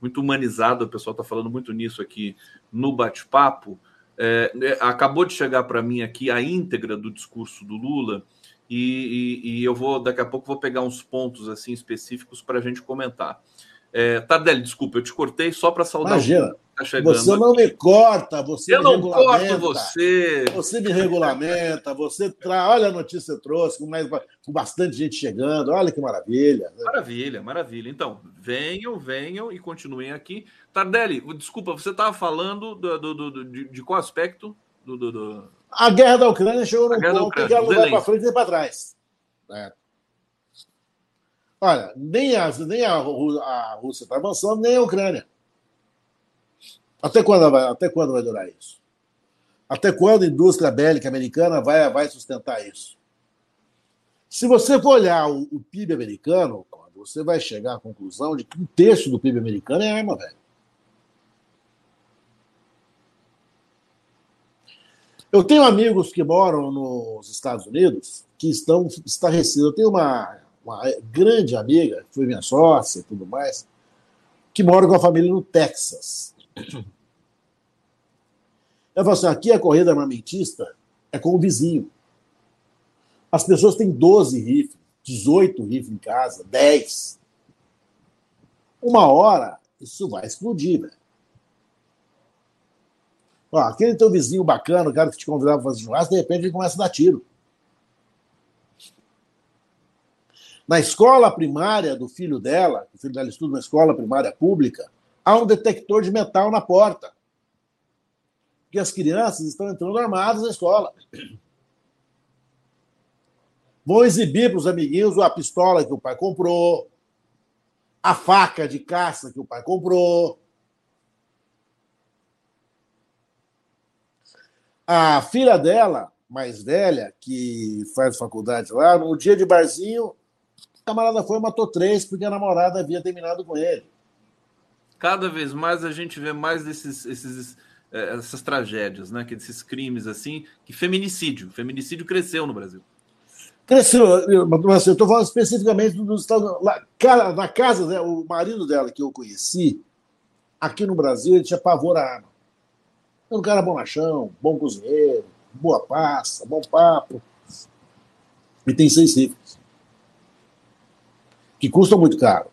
muito humanizada. O pessoal está falando muito nisso aqui no bate-papo. É, é acabou de chegar para mim aqui a íntegra do discurso do Lula e, e, e, eu vou daqui a pouco vou pegar uns pontos assim específicos para a gente comentar. É, Tardelli, desculpa, eu te cortei só para saudar. Imagina. Tá você não me corta, você eu me não corto você. Você me regulamenta, você traz. Olha a notícia que você trouxe, com, mais, com bastante gente chegando. Olha que maravilha. Maravilha, maravilha. Então, venham, venham e continuem aqui. Tardelli, desculpa, você estava falando do, do, do, de, de, qual aspecto? Do, A guerra da Ucrânia chegou num ponto que ela não vai para frente nem para trás. É. Olha, nem a, nem a, a Rússia está avançando, nem a Ucrânia. Até quando vai, até quando vai durar isso? Até quando a indústria bélica americana vai, vai sustentar isso? Se você for olhar o, o PIB americano, você vai chegar à conclusão de que um terço do PIB americano é arma, velho. Eu tenho amigos que moram nos Estados Unidos que estão estarrecidos. Eu tenho uma uma grande amiga, que foi minha sócia e tudo mais, que mora com a família no Texas. Ela falou assim: aqui a corrida armamentista é com o vizinho. As pessoas têm 12 rifles, 18 rifles em casa, 10. Uma hora, isso vai explodir, velho. Ó, aquele teu vizinho bacana, o cara que te convidava para fazer churrasco, de repente ele começa a dar tiro. Na escola primária do filho dela, o filho dela estuda na escola primária pública, há um detector de metal na porta. Porque as crianças estão entrando armadas na escola. Vão exibir para os amiguinhos a pistola que o pai comprou, a faca de caça que o pai comprou. A filha dela, mais velha, que faz faculdade lá, no dia de barzinho, camarada foi e matou três porque a namorada havia terminado com ele. Cada vez mais a gente vê mais desses, esses, é, essas tragédias, né? Que desses crimes assim, que feminicídio. Feminicídio cresceu no Brasil. Cresceu, eu estou falando especificamente dos Estados Unidos. na casa dela, o marido dela que eu conheci, aqui no Brasil, ele tinha pavor à arma. Era um cara bonachão, bom cozinheiro, boa pasta, bom papo. E tem seis rifles que custam muito caro.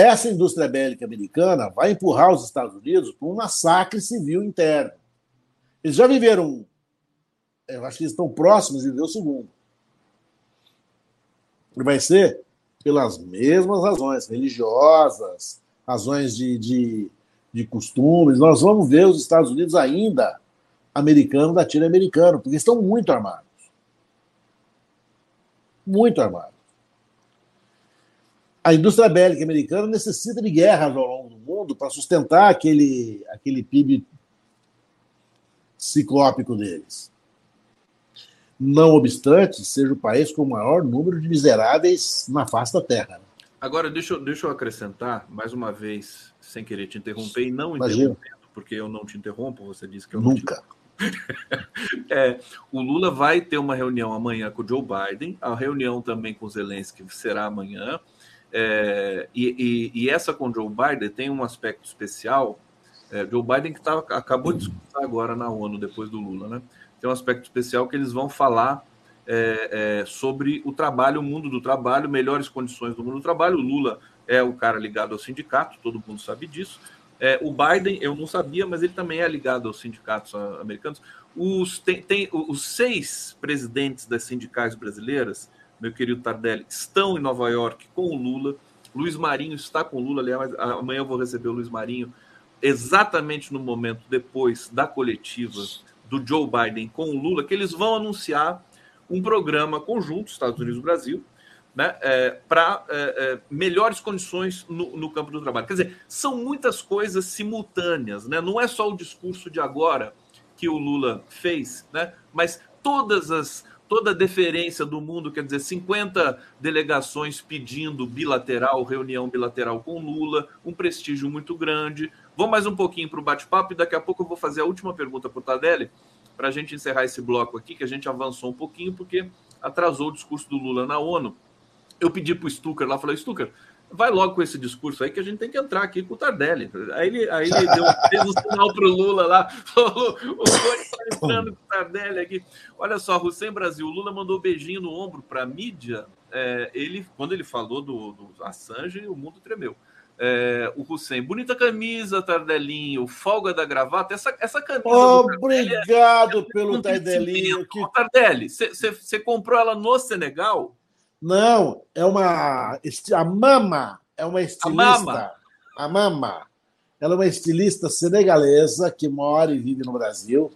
Essa indústria bélica americana vai empurrar os Estados Unidos para um massacre civil interno. Eles já viveram, eu acho que eles estão próximos de viver o segundo. E vai ser pelas mesmas razões religiosas, razões de, de, de costumes. Nós vamos ver os Estados Unidos ainda americano da tira americano, porque estão muito armados muito armado. A indústria bélica americana necessita de guerras ao longo do mundo para sustentar aquele, aquele PIB ciclópico deles. Não obstante, seja o país com o maior número de miseráveis na face da Terra. Agora, deixa, eu, deixa eu acrescentar, mais uma vez, sem querer te interromper, e não interrompendo, porque eu não te interrompo, você disse que eu Nunca. não te [LAUGHS] É, o Lula vai ter uma reunião amanhã com o Joe Biden, a reunião também com o Zelensky será amanhã. É, e, e, e, essa com Joe Biden tem um aspecto especial. É, Joe Biden que tá, acabou de discutir agora na ONU, depois do Lula, né? Tem um aspecto especial que eles vão falar é, é, sobre o trabalho, o mundo do trabalho, melhores condições do mundo do trabalho. O Lula é o cara ligado ao sindicato, todo mundo sabe disso. É, o Biden, eu não sabia, mas ele também é ligado aos sindicatos americanos. Os, tem, tem, os seis presidentes das sindicais brasileiras, meu querido Tardelli, estão em Nova York com o Lula. Luiz Marinho está com o Lula, aliás, amanhã eu vou receber o Luiz Marinho, exatamente no momento depois da coletiva do Joe Biden com o Lula, que eles vão anunciar um programa conjunto, Estados Unidos e Brasil, né, é, para é, é, melhores condições no, no, campo do trabalho. Quer dizer, são muitas coisas simultâneas, né? não é só o discurso de agora que o Lula fez, né? mas todas as toda a deferência do mundo, quer dizer, 50 delegações pedindo bilateral, reunião bilateral com Lula, um prestígio muito grande. Vou mais um pouquinho para o bate-papo e daqui a pouco eu vou fazer a última pergunta para o Tadelli, para a gente encerrar esse bloco aqui, que a gente avançou um pouquinho, porque atrasou o discurso do Lula na ONU. Eu pedi para o Stucker lá, falei, Stucker, vai logo com esse discurso aí que a gente tem que entrar aqui com o Tardelli. Aí ele, aí ele deu, fez um sinal para o Lula lá, falou, o Cone está entrando com o Tardelli aqui. Olha só, Hussein Brasil, o Lula mandou um beijinho no ombro para a mídia. É, ele, quando ele falou do, do Assange, o mundo tremeu. É, o Hussein, bonita camisa, Tardelinho, folga da gravata. Essa, essa camisa. Obrigado é, pelo Tardelinho. Que... Tardelli, você comprou ela no Senegal? Não, é uma. A Mama é uma estilista. A Mama. A Mama. Ela é uma estilista senegalesa que mora e vive no Brasil.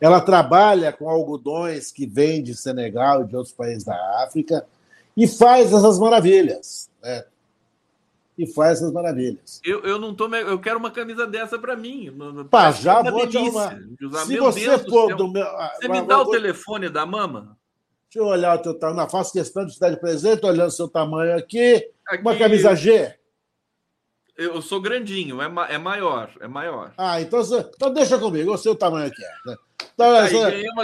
Ela trabalha com algodões que vêm de Senegal e de outros países da África e faz essas maravilhas. Né? e faz essas maravilhas. Eu, eu não tô. Eu quero uma camisa dessa para mim. Pá, já vou te arrumar. Se meu você Deus for do, meu. Você me dá vou, o telefone da mama? Deixa eu olhar o teu tamanho. Faço questão de estar de presente, olhando o seu tamanho aqui. aqui. Uma camisa G. Eu sou grandinho, é, ma é maior, é maior. Ah, então, então deixa comigo, eu sei o tamanho que é. Né? Então,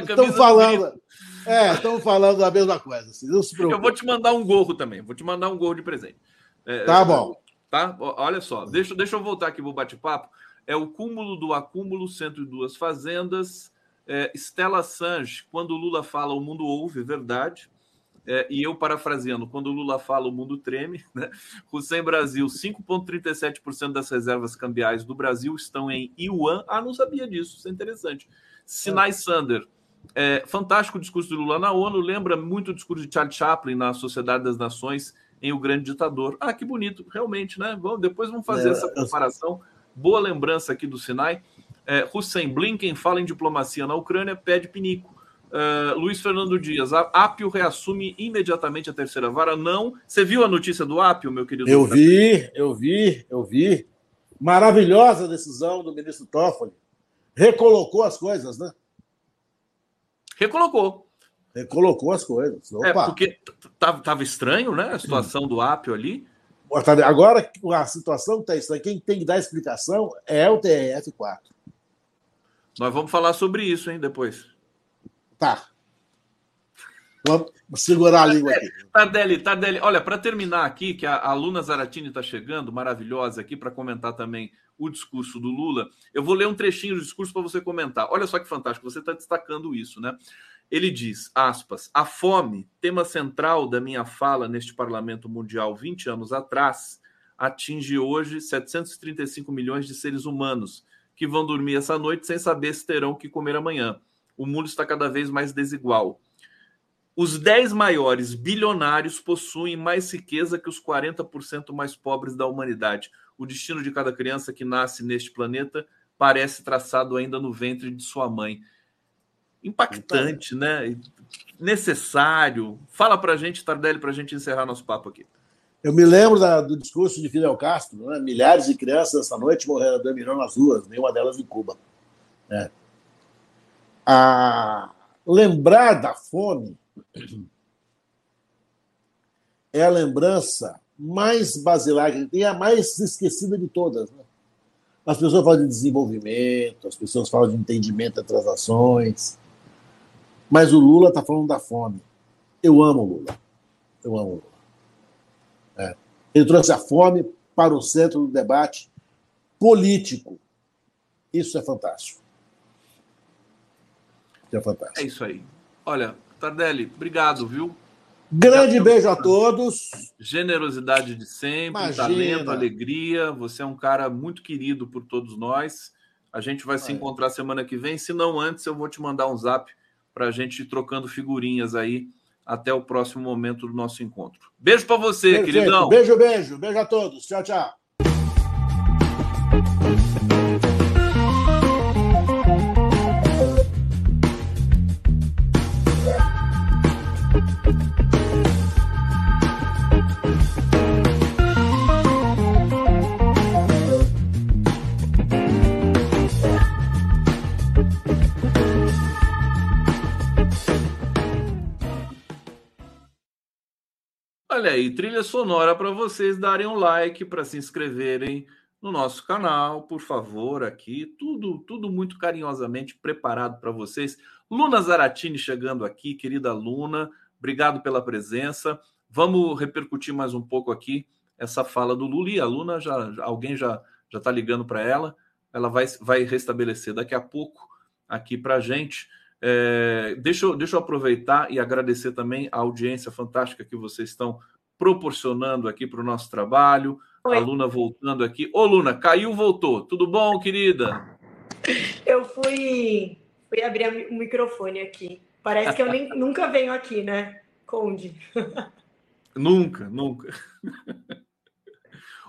estamos falando, é, estamos falando da mesma coisa. Assim. Eu vou te mandar um gorro também, vou te mandar um gorro de presente. É, tá bom. Tá? Olha só, deixa, deixa eu voltar aqui para o bate-papo. É o cúmulo do acúmulo, 102 fazendas. É, Stella Sange, quando Lula fala, o mundo ouve, verdade. É, e eu parafraseando, quando Lula fala, o mundo treme. Né? Hussein Brasil, 5,37% das reservas cambiais do Brasil estão em Yuan. Ah, não sabia disso, isso é interessante. Sinai é. Sander, é, fantástico discurso do Lula na ONU, lembra muito o discurso de Charles Chaplin na Sociedade das Nações em O Grande Ditador. Ah, que bonito, realmente, né? Vamos, depois vamos fazer é, essa comparação. Boa lembrança aqui do Sinai. É, Hussein Blinken fala em diplomacia na Ucrânia, pede pinico. Uh, Luiz Fernando Dias, a Apio reassume imediatamente a terceira vara? Não. Você viu a notícia do Apio, meu querido? Eu vi, eu vi, eu vi. Maravilhosa decisão do ministro Toffoli. Recolocou as coisas, né? Recolocou colocou as coisas. É, Opa. É, porque tava estranho, né? A situação do Apio ali. Agora, a situação está estranha. Quem tem que dar explicação é o TRF4. Nós vamos falar sobre isso, hein, depois. Tá. Vamos segurar a língua aqui. Tardelli, Tardelli, olha, para terminar aqui, que a, a Luna Zaratini está chegando, maravilhosa aqui, para comentar também o discurso do Lula, eu vou ler um trechinho do discurso para você comentar. Olha só que fantástico, você está destacando isso, né? Ele diz, aspas, a fome, tema central da minha fala neste Parlamento Mundial 20 anos atrás, atinge hoje 735 milhões de seres humanos que vão dormir essa noite sem saber se terão o que comer amanhã. O mundo está cada vez mais desigual. Os 10 maiores bilionários possuem mais riqueza que os 40% mais pobres da humanidade. O destino de cada criança que nasce neste planeta parece traçado ainda no ventre de sua mãe impactante, então, né? Necessário. Fala para a gente, Tardelli, para a gente encerrar nosso papo aqui. Eu me lembro da, do discurso de Fidel Castro, né? milhares de crianças essa noite morreram de milhão nas ruas, nenhuma delas em Cuba. É. A lembrar da fome é a lembrança mais basilar que tem, a mais esquecida de todas. Né? As pessoas falam de desenvolvimento, as pessoas falam de entendimento entre as ações, Mas o Lula está falando da fome. Eu amo o Lula. Eu amo o Lula. É. Ele trouxe a fome para o centro do debate político. Isso é fantástico. Isso é fantástico. É isso aí. Olha, Tardelli, obrigado, viu? Grande beijo a todos. Generosidade de sempre, Imagina. talento, alegria. Você é um cara muito querido por todos nós. A gente vai se encontrar semana que vem. Se não antes, eu vou te mandar um zap para a gente ir trocando figurinhas aí até o próximo momento do nosso encontro. Beijo para você, Perfeito. queridão. Beijo, beijo. Beijo a todos. Tchau, tchau. Aí, trilha sonora para vocês darem um like, para se inscreverem no nosso canal, por favor, aqui. Tudo, tudo muito carinhosamente preparado para vocês. Luna Zaratini chegando aqui, querida Luna, obrigado pela presença. Vamos repercutir mais um pouco aqui essa fala do Lula. E a Luna, já, alguém já já está ligando para ela. Ela vai, vai restabelecer daqui a pouco aqui para a gente. É, deixa, deixa eu aproveitar e agradecer também a audiência fantástica que vocês estão proporcionando aqui para o nosso trabalho. Oi. A Luna voltando aqui. Ô, Luna, caiu, voltou. Tudo bom, querida? Eu fui, fui abrir o microfone aqui. Parece que eu nem, [LAUGHS] nunca venho aqui, né, Conde? [LAUGHS] nunca, nunca.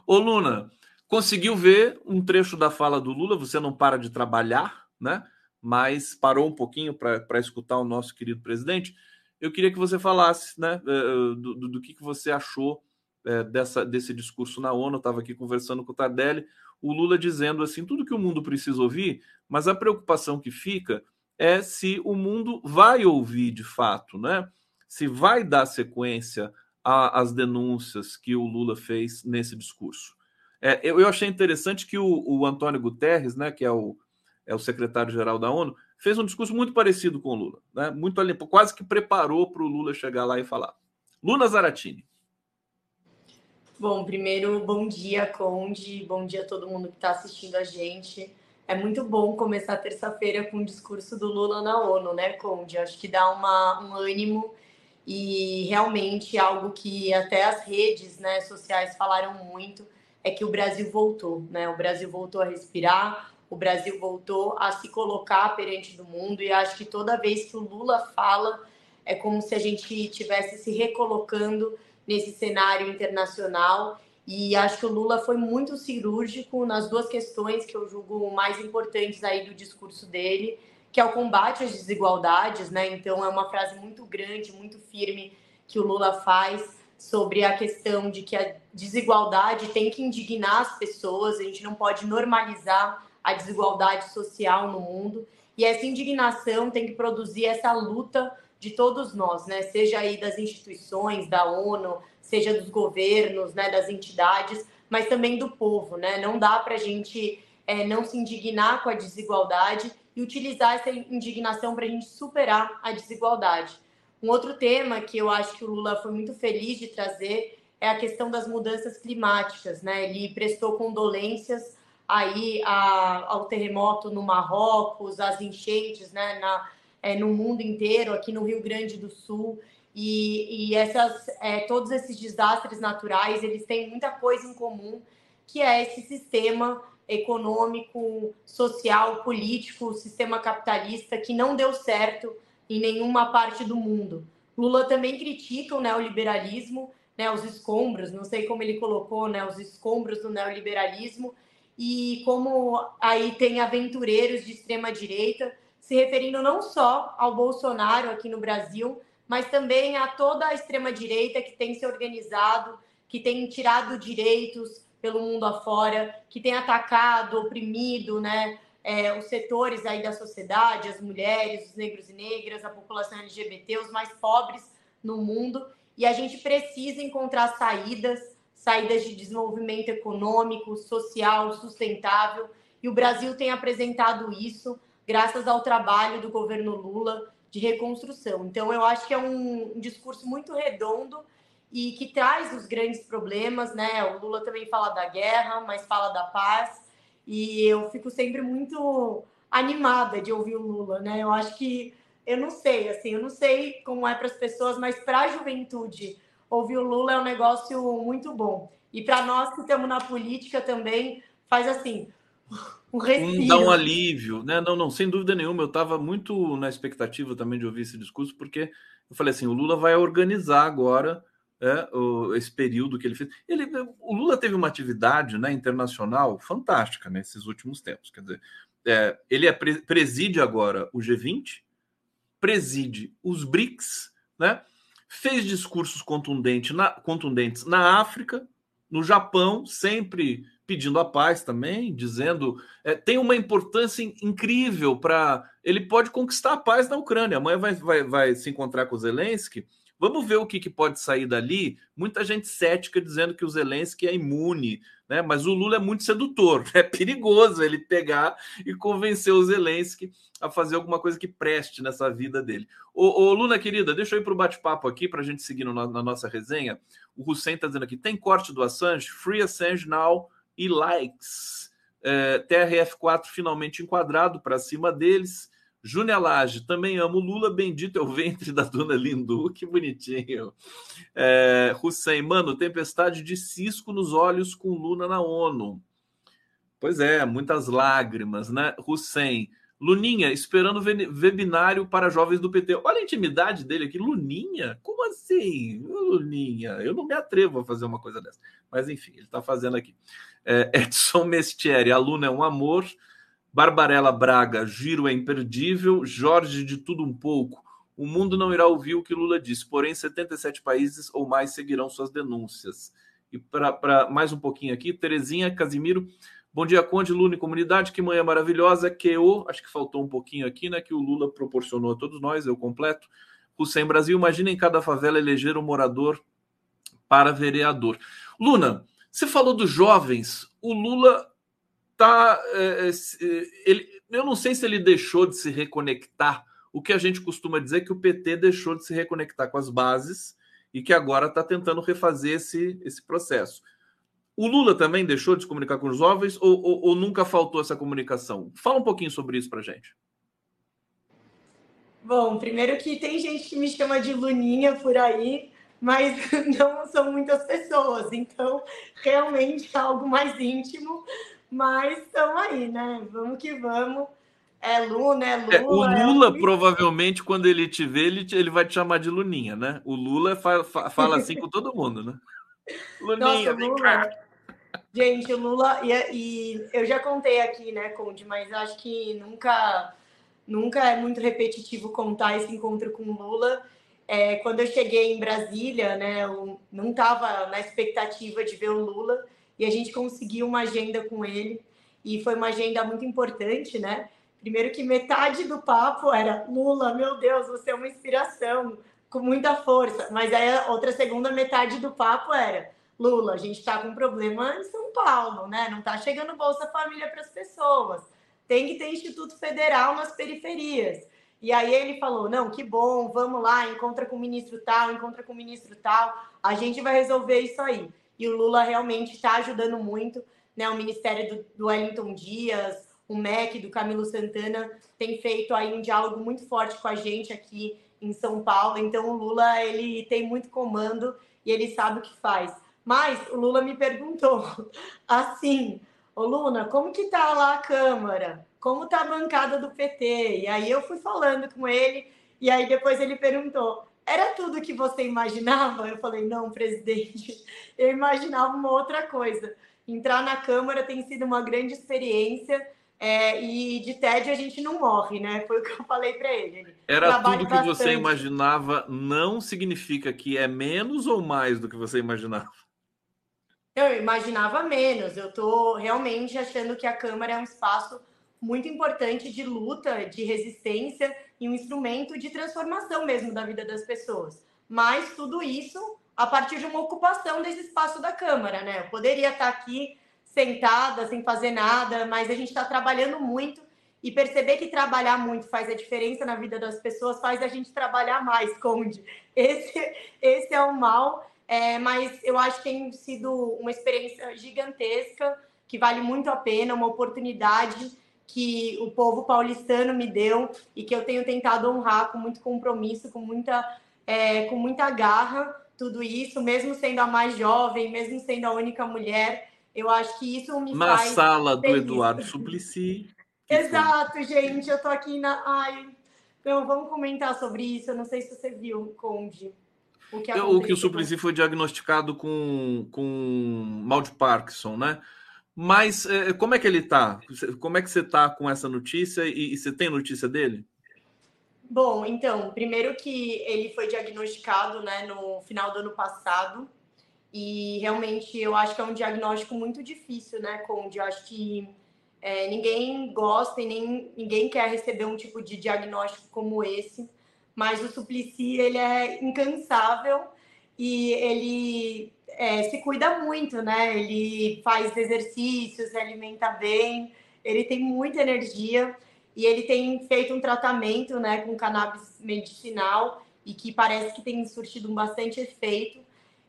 Ô, Luna, conseguiu ver um trecho da fala do Lula? Você não para de trabalhar, né? mas parou um pouquinho para escutar o nosso querido presidente. Eu queria que você falasse né, eh, eh, do, do, do que, que você achou é, dessa, desse discurso na ONU. Estava aqui conversando com o Tardelli, o Lula dizendo assim: tudo que o mundo precisa ouvir, mas a preocupação que fica é se o mundo vai ouvir de fato, né? Se vai dar sequência às denúncias que o Lula fez nesse discurso. É, eu, eu achei interessante que o, o Antônio Guterres, né, que é o, é o secretário-geral da ONU, fez um discurso muito parecido com o Lula, né? muito ali, quase que preparou para o Lula chegar lá e falar. Luna Zaratini. Bom, primeiro, bom dia, Conde, bom dia a todo mundo que está assistindo a gente. É muito bom começar terça-feira com o discurso do Lula na ONU, né, Conde? Acho que dá uma, um ânimo e realmente algo que até as redes né, sociais falaram muito é que o Brasil voltou, né? O Brasil voltou a respirar, o Brasil voltou a se colocar perante do mundo e acho que toda vez que o Lula fala é como se a gente estivesse se recolocando nesse cenário internacional e acho que o Lula foi muito cirúrgico nas duas questões que eu julgo mais importantes aí do discurso dele, que é o combate às desigualdades, né? Então é uma frase muito grande, muito firme que o Lula faz sobre a questão de que a desigualdade tem que indignar as pessoas, a gente não pode normalizar a desigualdade social no mundo. E essa indignação tem que produzir essa luta de todos nós, né? Seja aí das instituições, da ONU, seja dos governos, né? Das entidades, mas também do povo, né? Não dá para a gente é, não se indignar com a desigualdade e utilizar essa indignação para a gente superar a desigualdade. Um outro tema que eu acho que o Lula foi muito feliz de trazer é a questão das mudanças climáticas, né? Ele prestou condolências aí a, ao terremoto no Marrocos, as enchentes né, na, é, no mundo inteiro, aqui no Rio Grande do Sul. E, e essas, é, todos esses desastres naturais, eles têm muita coisa em comum, que é esse sistema econômico, social, político, sistema capitalista que não deu certo em nenhuma parte do mundo. Lula também critica o neoliberalismo, né, os escombros, não sei como ele colocou, né, os escombros do neoliberalismo, e como aí tem aventureiros de extrema direita, se referindo não só ao Bolsonaro aqui no Brasil, mas também a toda a extrema direita que tem se organizado, que tem tirado direitos pelo mundo afora, que tem atacado, oprimido, né, é, os setores aí da sociedade, as mulheres, os negros e negras, a população LGBT, os mais pobres no mundo. E a gente precisa encontrar saídas saídas de desenvolvimento econômico, social, sustentável. E o Brasil tem apresentado isso graças ao trabalho do governo Lula, de reconstrução. Então, eu acho que é um, discurso muito redondo e que traz os grandes problemas, né? O Lula também fala da guerra, mas fala da paz. E eu fico sempre muito animada de ouvir o Lula, né? Eu acho que eu não sei, assim, eu não sei como é para as pessoas, mas para a juventude ouvir o Lula é um negócio muito bom. E para nós que estamos na política também faz assim um respiro. Um, dá um alívio, né? Não, não, sem dúvida nenhuma. Eu estava muito na expectativa também de ouvir esse discurso, porque eu falei assim: o Lula vai organizar agora é, o, esse período que ele fez. Ele, o Lula teve uma atividade né, internacional fantástica nesses últimos tempos. Quer dizer, é, ele é, preside agora o G20, preside os BRICS, né, fez discursos contundentes na, contundentes na África, no Japão, sempre pedindo a paz também, dizendo é, tem uma importância incrível para ele pode conquistar a paz na Ucrânia. Amanhã vai, vai, vai se encontrar com Zelensky Vamos ver o que, que pode sair dali. Muita gente cética dizendo que o Zelensky é imune, né? Mas o Lula é muito sedutor, [LAUGHS] é perigoso ele pegar e convencer o Zelensky a fazer alguma coisa que preste nessa vida dele. Ô, ô Luna querida, deixa eu ir para o bate-papo aqui para a gente seguir no, na nossa resenha. O Hussein está dizendo aqui: tem corte do Assange? Free Assange now e likes. É, TRF4 finalmente enquadrado para cima deles. Júnior Lage, também amo Lula, bendito é o ventre da dona Lindu, [LAUGHS] que bonitinho. É, Hussein, mano, tempestade de cisco nos olhos com Lula na ONU. Pois é, muitas lágrimas, né? Hussein, Luninha, esperando webinário para jovens do PT. Olha a intimidade dele aqui. Luninha? Como assim? Luninha, eu não me atrevo a fazer uma coisa dessa. Mas enfim, ele está fazendo aqui. É, Edson Mestieri, aluno é um amor. Barbarella Braga, giro é imperdível. Jorge, de tudo um pouco. O mundo não irá ouvir o que Lula disse, porém 77 países ou mais seguirão suas denúncias. E para mais um pouquinho aqui, Terezinha Casimiro. Bom dia, Conde, Lula e comunidade. Que manhã maravilhosa. Que eu, acho que faltou um pouquinho aqui, né? Que o Lula proporcionou a todos nós, eu completo. Hussein Brasil, imagina em cada favela eleger um morador para vereador. Luna, você falou dos jovens. O Lula tá. É, é, é, ele, eu não sei se ele deixou de se reconectar. O que a gente costuma dizer é que o PT deixou de se reconectar com as bases e que agora está tentando refazer esse, esse processo. O Lula também deixou de se comunicar com os jovens ou, ou, ou nunca faltou essa comunicação? Fala um pouquinho sobre isso para gente. Bom, primeiro que tem gente que me chama de Luninha por aí, mas [LAUGHS] não são muitas pessoas, então realmente é algo mais íntimo. Mas estamos aí, né? Vamos que vamos. É Luna, é Lula. É, o Lula, é provavelmente, quando ele te vê, ele, te, ele vai te chamar de Luninha, né? O Lula fa, fa, fala assim com todo mundo, né? [LAUGHS] Luninha, Nossa, Lula. Gente, o Lula, e, e, eu já contei aqui, né, Conde, mas acho que nunca, nunca é muito repetitivo contar esse encontro com o Lula. É, quando eu cheguei em Brasília, né, eu não estava na expectativa de ver o Lula e a gente conseguiu uma agenda com ele e foi uma agenda muito importante, né? Primeiro que metade do papo era Lula, meu Deus, você é uma inspiração, com muita força. Mas aí a outra segunda metade do papo era Lula, a gente está com um problema em São Paulo, né? Não está chegando Bolsa Família para as pessoas. Tem que ter Instituto Federal nas periferias. E aí ele falou: não, que bom, vamos lá, encontra com o ministro tal, encontra com o ministro tal, a gente vai resolver isso aí e o Lula realmente está ajudando muito, né? O Ministério do, do Wellington Dias, o MEC do Camilo Santana tem feito aí um diálogo muito forte com a gente aqui em São Paulo. Então o Lula ele tem muito comando e ele sabe o que faz. Mas o Lula me perguntou [LAUGHS] assim, ô Luna, como que tá lá a Câmara? Como tá a bancada do PT? E aí eu fui falando com ele e aí depois ele perguntou: era tudo que você imaginava? Eu falei, não, presidente, [LAUGHS] eu imaginava uma outra coisa. Entrar na Câmara tem sido uma grande experiência é, e de tédio a gente não morre, né? Foi o que eu falei para ele. Era tudo que bastante. você imaginava, não significa que é menos ou mais do que você imaginava? Eu imaginava menos. Eu estou realmente achando que a Câmara é um espaço muito importante de luta, de resistência e um instrumento de transformação mesmo da vida das pessoas. Mas tudo isso a partir de uma ocupação desse espaço da Câmara, né? Eu poderia estar aqui sentada, sem fazer nada, mas a gente está trabalhando muito e perceber que trabalhar muito faz a diferença na vida das pessoas faz a gente trabalhar mais, Conde. [LAUGHS] Esse, esse é o mal, é, mas eu acho que tem sido uma experiência gigantesca, que vale muito a pena, uma oportunidade que o povo paulistano me deu e que eu tenho tentado honrar com muito compromisso, com muita, é, com muita garra, tudo isso, mesmo sendo a mais jovem, mesmo sendo a única mulher. Eu acho que isso me Na faz. Na sala do Eduardo Suplicy. [LAUGHS] Exato, gente. Eu tô aqui na. Ai, então vamos comentar sobre isso. Eu não sei se você viu, Conde. O que, o, que o Suplicy foi diagnosticado com, com mal de Parkinson, né? Mas é, como é que ele tá? Como é que você tá com essa notícia e, e você tem notícia dele? Bom, então, primeiro que ele foi diagnosticado né, no final do ano passado, e realmente eu acho que é um diagnóstico muito difícil, né, Conde? Eu acho que é, ninguém gosta e nem ninguém quer receber um tipo de diagnóstico como esse, mas o Suplicy, ele é incansável e ele é, se cuida muito, né? Ele faz exercícios, se alimenta bem, ele tem muita energia e ele tem feito um tratamento, né, com cannabis medicinal e que parece que tem surtido um bastante efeito.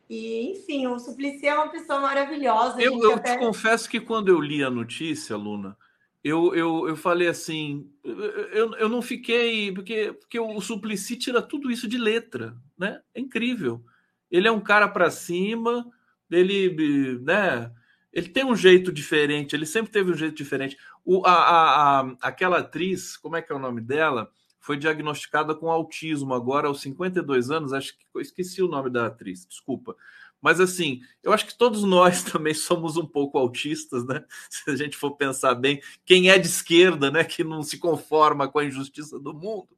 E, enfim, o Suplicy é uma pessoa maravilhosa. Eu, eu até... te confesso que quando eu li a notícia, Luna, eu, eu, eu falei assim, eu, eu não fiquei, porque, porque o Suplicy tira tudo isso de letra, né? É incrível. Ele é um cara para cima, ele, né? Ele tem um jeito diferente, ele sempre teve um jeito diferente. O, a, a, a, aquela atriz, como é que é o nome dela? Foi diagnosticada com autismo agora aos 52 anos, acho que esqueci o nome da atriz, desculpa. Mas assim, eu acho que todos nós [LAUGHS] também somos um pouco autistas, né? [LAUGHS] Se a gente for pensar bem, quem é de esquerda, né, que não se conforma com a injustiça do mundo,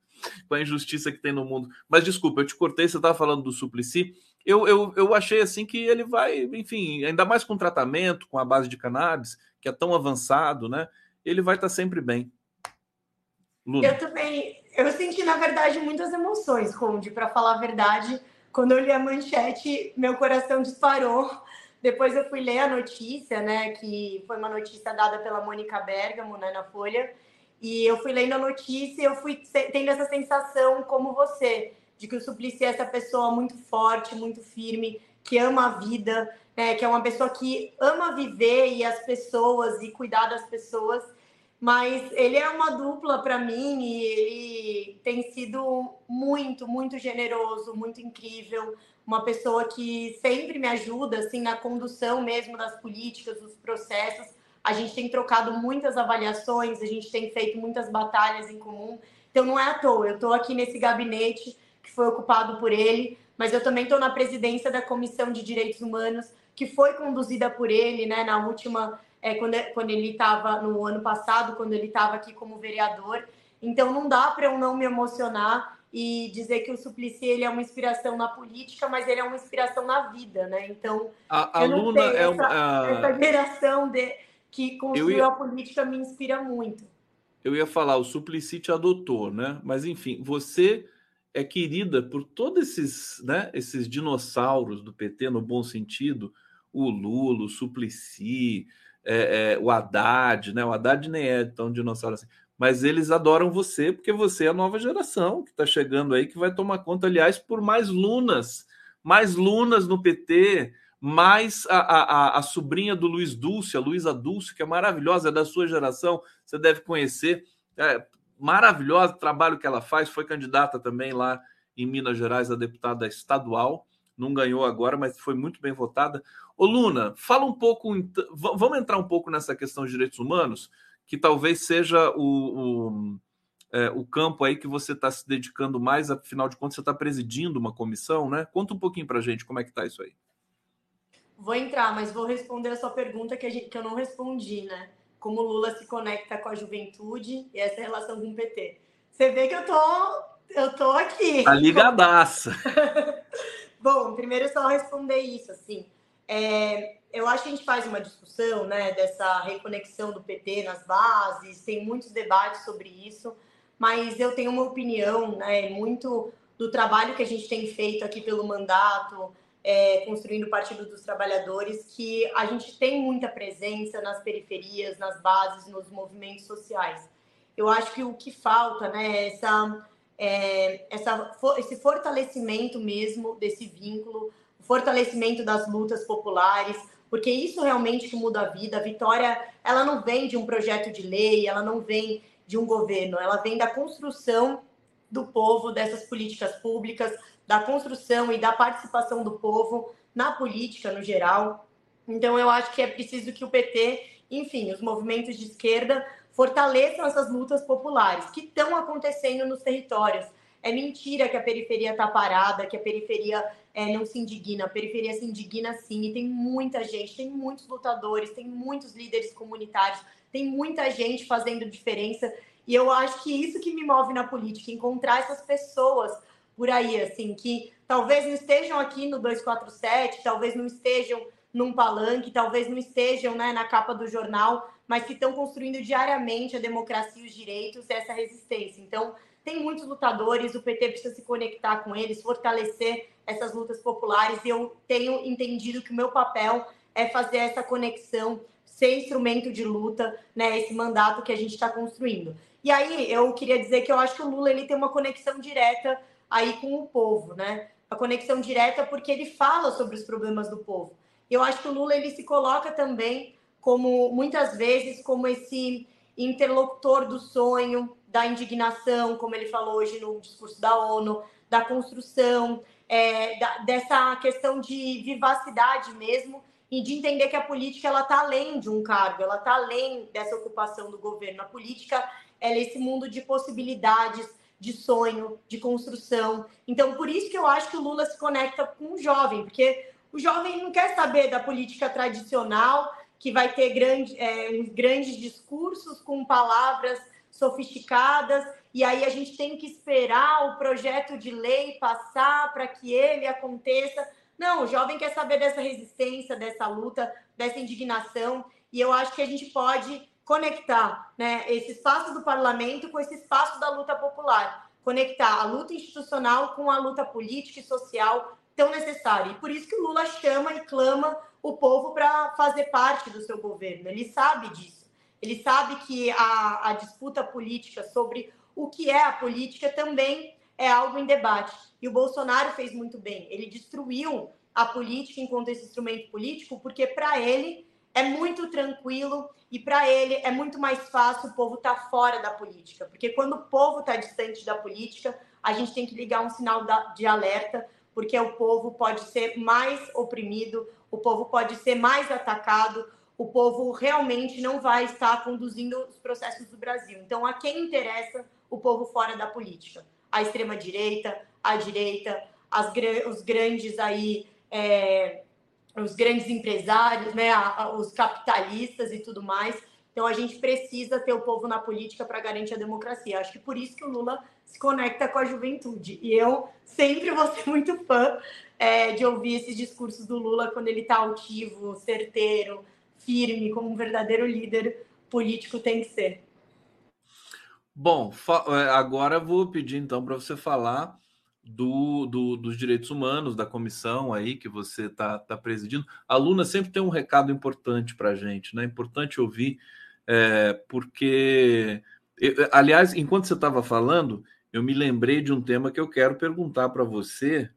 com a injustiça que tem no mundo. Mas desculpa, eu te cortei, você estava falando do Suplicy. Eu, eu, eu achei assim que ele vai, enfim, ainda mais com tratamento, com a base de cannabis, que é tão avançado, né? Ele vai estar sempre bem. Eu também, eu senti, na verdade, muitas emoções, Conde, para falar a verdade quando eu li a manchete, meu coração disparou. Depois eu fui ler a notícia, né, que foi uma notícia dada pela Mônica Bergamo, né, na Folha, e eu fui lendo a notícia e eu fui tendo essa sensação como você, de que o Suplicy é essa pessoa muito forte, muito firme, que ama a vida, né, que é uma pessoa que ama viver e as pessoas e cuidar das pessoas mas ele é uma dupla para mim e ele tem sido muito, muito generoso, muito incrível, uma pessoa que sempre me ajuda assim na condução mesmo das políticas, dos processos. A gente tem trocado muitas avaliações, a gente tem feito muitas batalhas em comum. Então não é à toa, eu estou aqui nesse gabinete que foi ocupado por ele, mas eu também estou na presidência da Comissão de Direitos Humanos, que foi conduzida por ele, né, na última é, quando, quando ele estava no ano passado, quando ele estava aqui como vereador. Então não dá para eu não me emocionar e dizer que o Suplicy ele é uma inspiração na política, mas ele é uma inspiração na vida, né? Então a, a Luna é uma, essa, essa geração de, que construiu ia, a política me inspira muito. Eu ia falar, o Suplicy te adotou, né? Mas enfim, você é querida por todos esses, né, esses dinossauros do PT no bom sentido, o Lula, o Suplicy, é, é, o Haddad, né? O Haddad nem é tão dinossauro assim. Mas eles adoram você porque você é a nova geração que está chegando aí, que vai tomar conta, aliás, por mais lunas, mais lunas no PT, mais a, a, a sobrinha do Luiz Dulce, a Luísa Dulce, que é maravilhosa, é da sua geração, você deve conhecer. É, maravilhosa trabalho que ela faz, foi candidata também lá em Minas Gerais a deputada estadual, não ganhou agora, mas foi muito bem votada. Ô Luna, fala um pouco, vamos entrar um pouco nessa questão de direitos humanos, que talvez seja o, o, é, o campo aí que você está se dedicando mais, afinal de contas, você está presidindo uma comissão, né? Conta um pouquinho para gente como é que está isso aí. Vou entrar, mas vou responder a sua pergunta que, gente, que eu não respondi, né? Como o Lula se conecta com a juventude e essa relação com o PT. Você vê que eu tô, eu tô aqui. Tá ligadaça. [LAUGHS] Bom, primeiro só responder isso, assim. É, eu acho que a gente faz uma discussão né, dessa reconexão do PT nas bases, tem muitos debates sobre isso, mas eu tenho uma opinião, né, muito do trabalho que a gente tem feito aqui pelo mandato, é, construindo o Partido dos Trabalhadores, que a gente tem muita presença nas periferias, nas bases, nos movimentos sociais. Eu acho que o que falta, né, é essa, é, essa, esse fortalecimento mesmo desse vínculo, o fortalecimento das lutas populares, porque isso realmente que muda a vida. A vitória, ela não vem de um projeto de lei, ela não vem de um governo, ela vem da construção do povo, dessas políticas públicas, da construção e da participação do povo na política no geral. Então, eu acho que é preciso que o PT, enfim, os movimentos de esquerda fortaleçam essas lutas populares que estão acontecendo nos territórios. É mentira que a periferia está parada, que a periferia é, não se indigna. A periferia se indigna sim, e tem muita gente, tem muitos lutadores, tem muitos líderes comunitários, tem muita gente fazendo diferença. E eu acho que isso que me move na política, encontrar essas pessoas por aí, assim, que talvez não estejam aqui no 247, talvez não estejam num palanque, talvez não estejam né, na capa do jornal, mas que estão construindo diariamente a democracia e os direitos essa resistência. Então, tem muitos lutadores, o PT precisa se conectar com eles, fortalecer essas lutas populares, e eu tenho entendido que o meu papel é fazer essa conexão, ser instrumento de luta, né, esse mandato que a gente está construindo. E aí, eu queria dizer que eu acho que o Lula ele tem uma conexão direta aí com o povo, né? A conexão direta porque ele fala sobre os problemas do povo. Eu acho que o Lula ele se coloca também como muitas vezes como esse interlocutor do sonho, da indignação, como ele falou hoje no discurso da ONU, da construção, é, da, dessa questão de vivacidade mesmo e de entender que a política ela está além de um cargo, ela está além dessa ocupação do governo. A política é esse mundo de possibilidades, de sonho, de construção. Então, por isso que eu acho que o Lula se conecta com o jovem, porque o jovem não quer saber da política tradicional, que vai ter grande, é, grandes discursos com palavras sofisticadas, e aí a gente tem que esperar o projeto de lei passar para que ele aconteça. Não, o jovem quer saber dessa resistência, dessa luta, dessa indignação, e eu acho que a gente pode conectar né, esse espaço do parlamento com esse espaço da luta popular, conectar a luta institucional com a luta política e social tão necessária. E por isso que o Lula chama e clama o povo para fazer parte do seu governo. Ele sabe disso. Ele sabe que a, a disputa política sobre o que é a política também é algo em debate. E o Bolsonaro fez muito bem. Ele destruiu a política enquanto esse instrumento político, porque para ele é muito tranquilo e para ele é muito mais fácil o povo estar tá fora da política, porque quando o povo está distante da política, a gente tem que ligar um sinal de alerta, porque o povo pode ser mais oprimido, o povo pode ser mais atacado, o povo realmente não vai estar conduzindo os processos do Brasil. Então, a quem interessa o povo fora da política? A extrema direita, a direita, as, os grandes aí é, os grandes empresários, né, os capitalistas e tudo mais. Então a gente precisa ter o povo na política para garantir a democracia. Acho que por isso que o Lula se conecta com a juventude. E eu sempre vou ser muito fã é, de ouvir esses discursos do Lula quando ele está altivo, certeiro, firme, como um verdadeiro líder político tem que ser. Bom, é, agora vou pedir então para você falar do, do, dos direitos humanos, da comissão aí que você está tá presidindo. A Luna sempre tem um recado importante para a gente, né? Importante ouvir, é, porque, aliás, enquanto você estava falando, eu me lembrei de um tema que eu quero perguntar para você,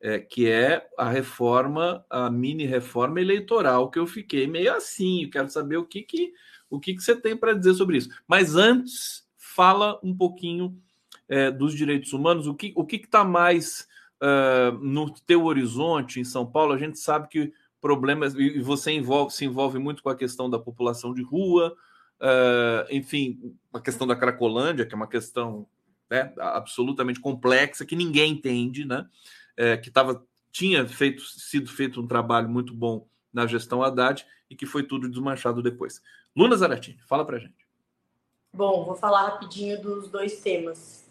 é, que é a reforma, a mini reforma eleitoral, que eu fiquei meio assim, eu quero saber o que, que, o que, que você tem para dizer sobre isso. Mas antes, fala um pouquinho é, dos direitos humanos, o que o que está mais uh, no teu horizonte em São Paulo? A gente sabe que problemas e você envolve, se envolve muito com a questão da população de rua, uh, enfim, a questão da Cracolândia, que é uma questão né, absolutamente complexa que ninguém entende, né? É, que tava, tinha feito, sido feito um trabalho muito bom na gestão Haddad e que foi tudo desmanchado depois. Luna Zaratini, fala para gente. Bom, vou falar rapidinho dos dois temas.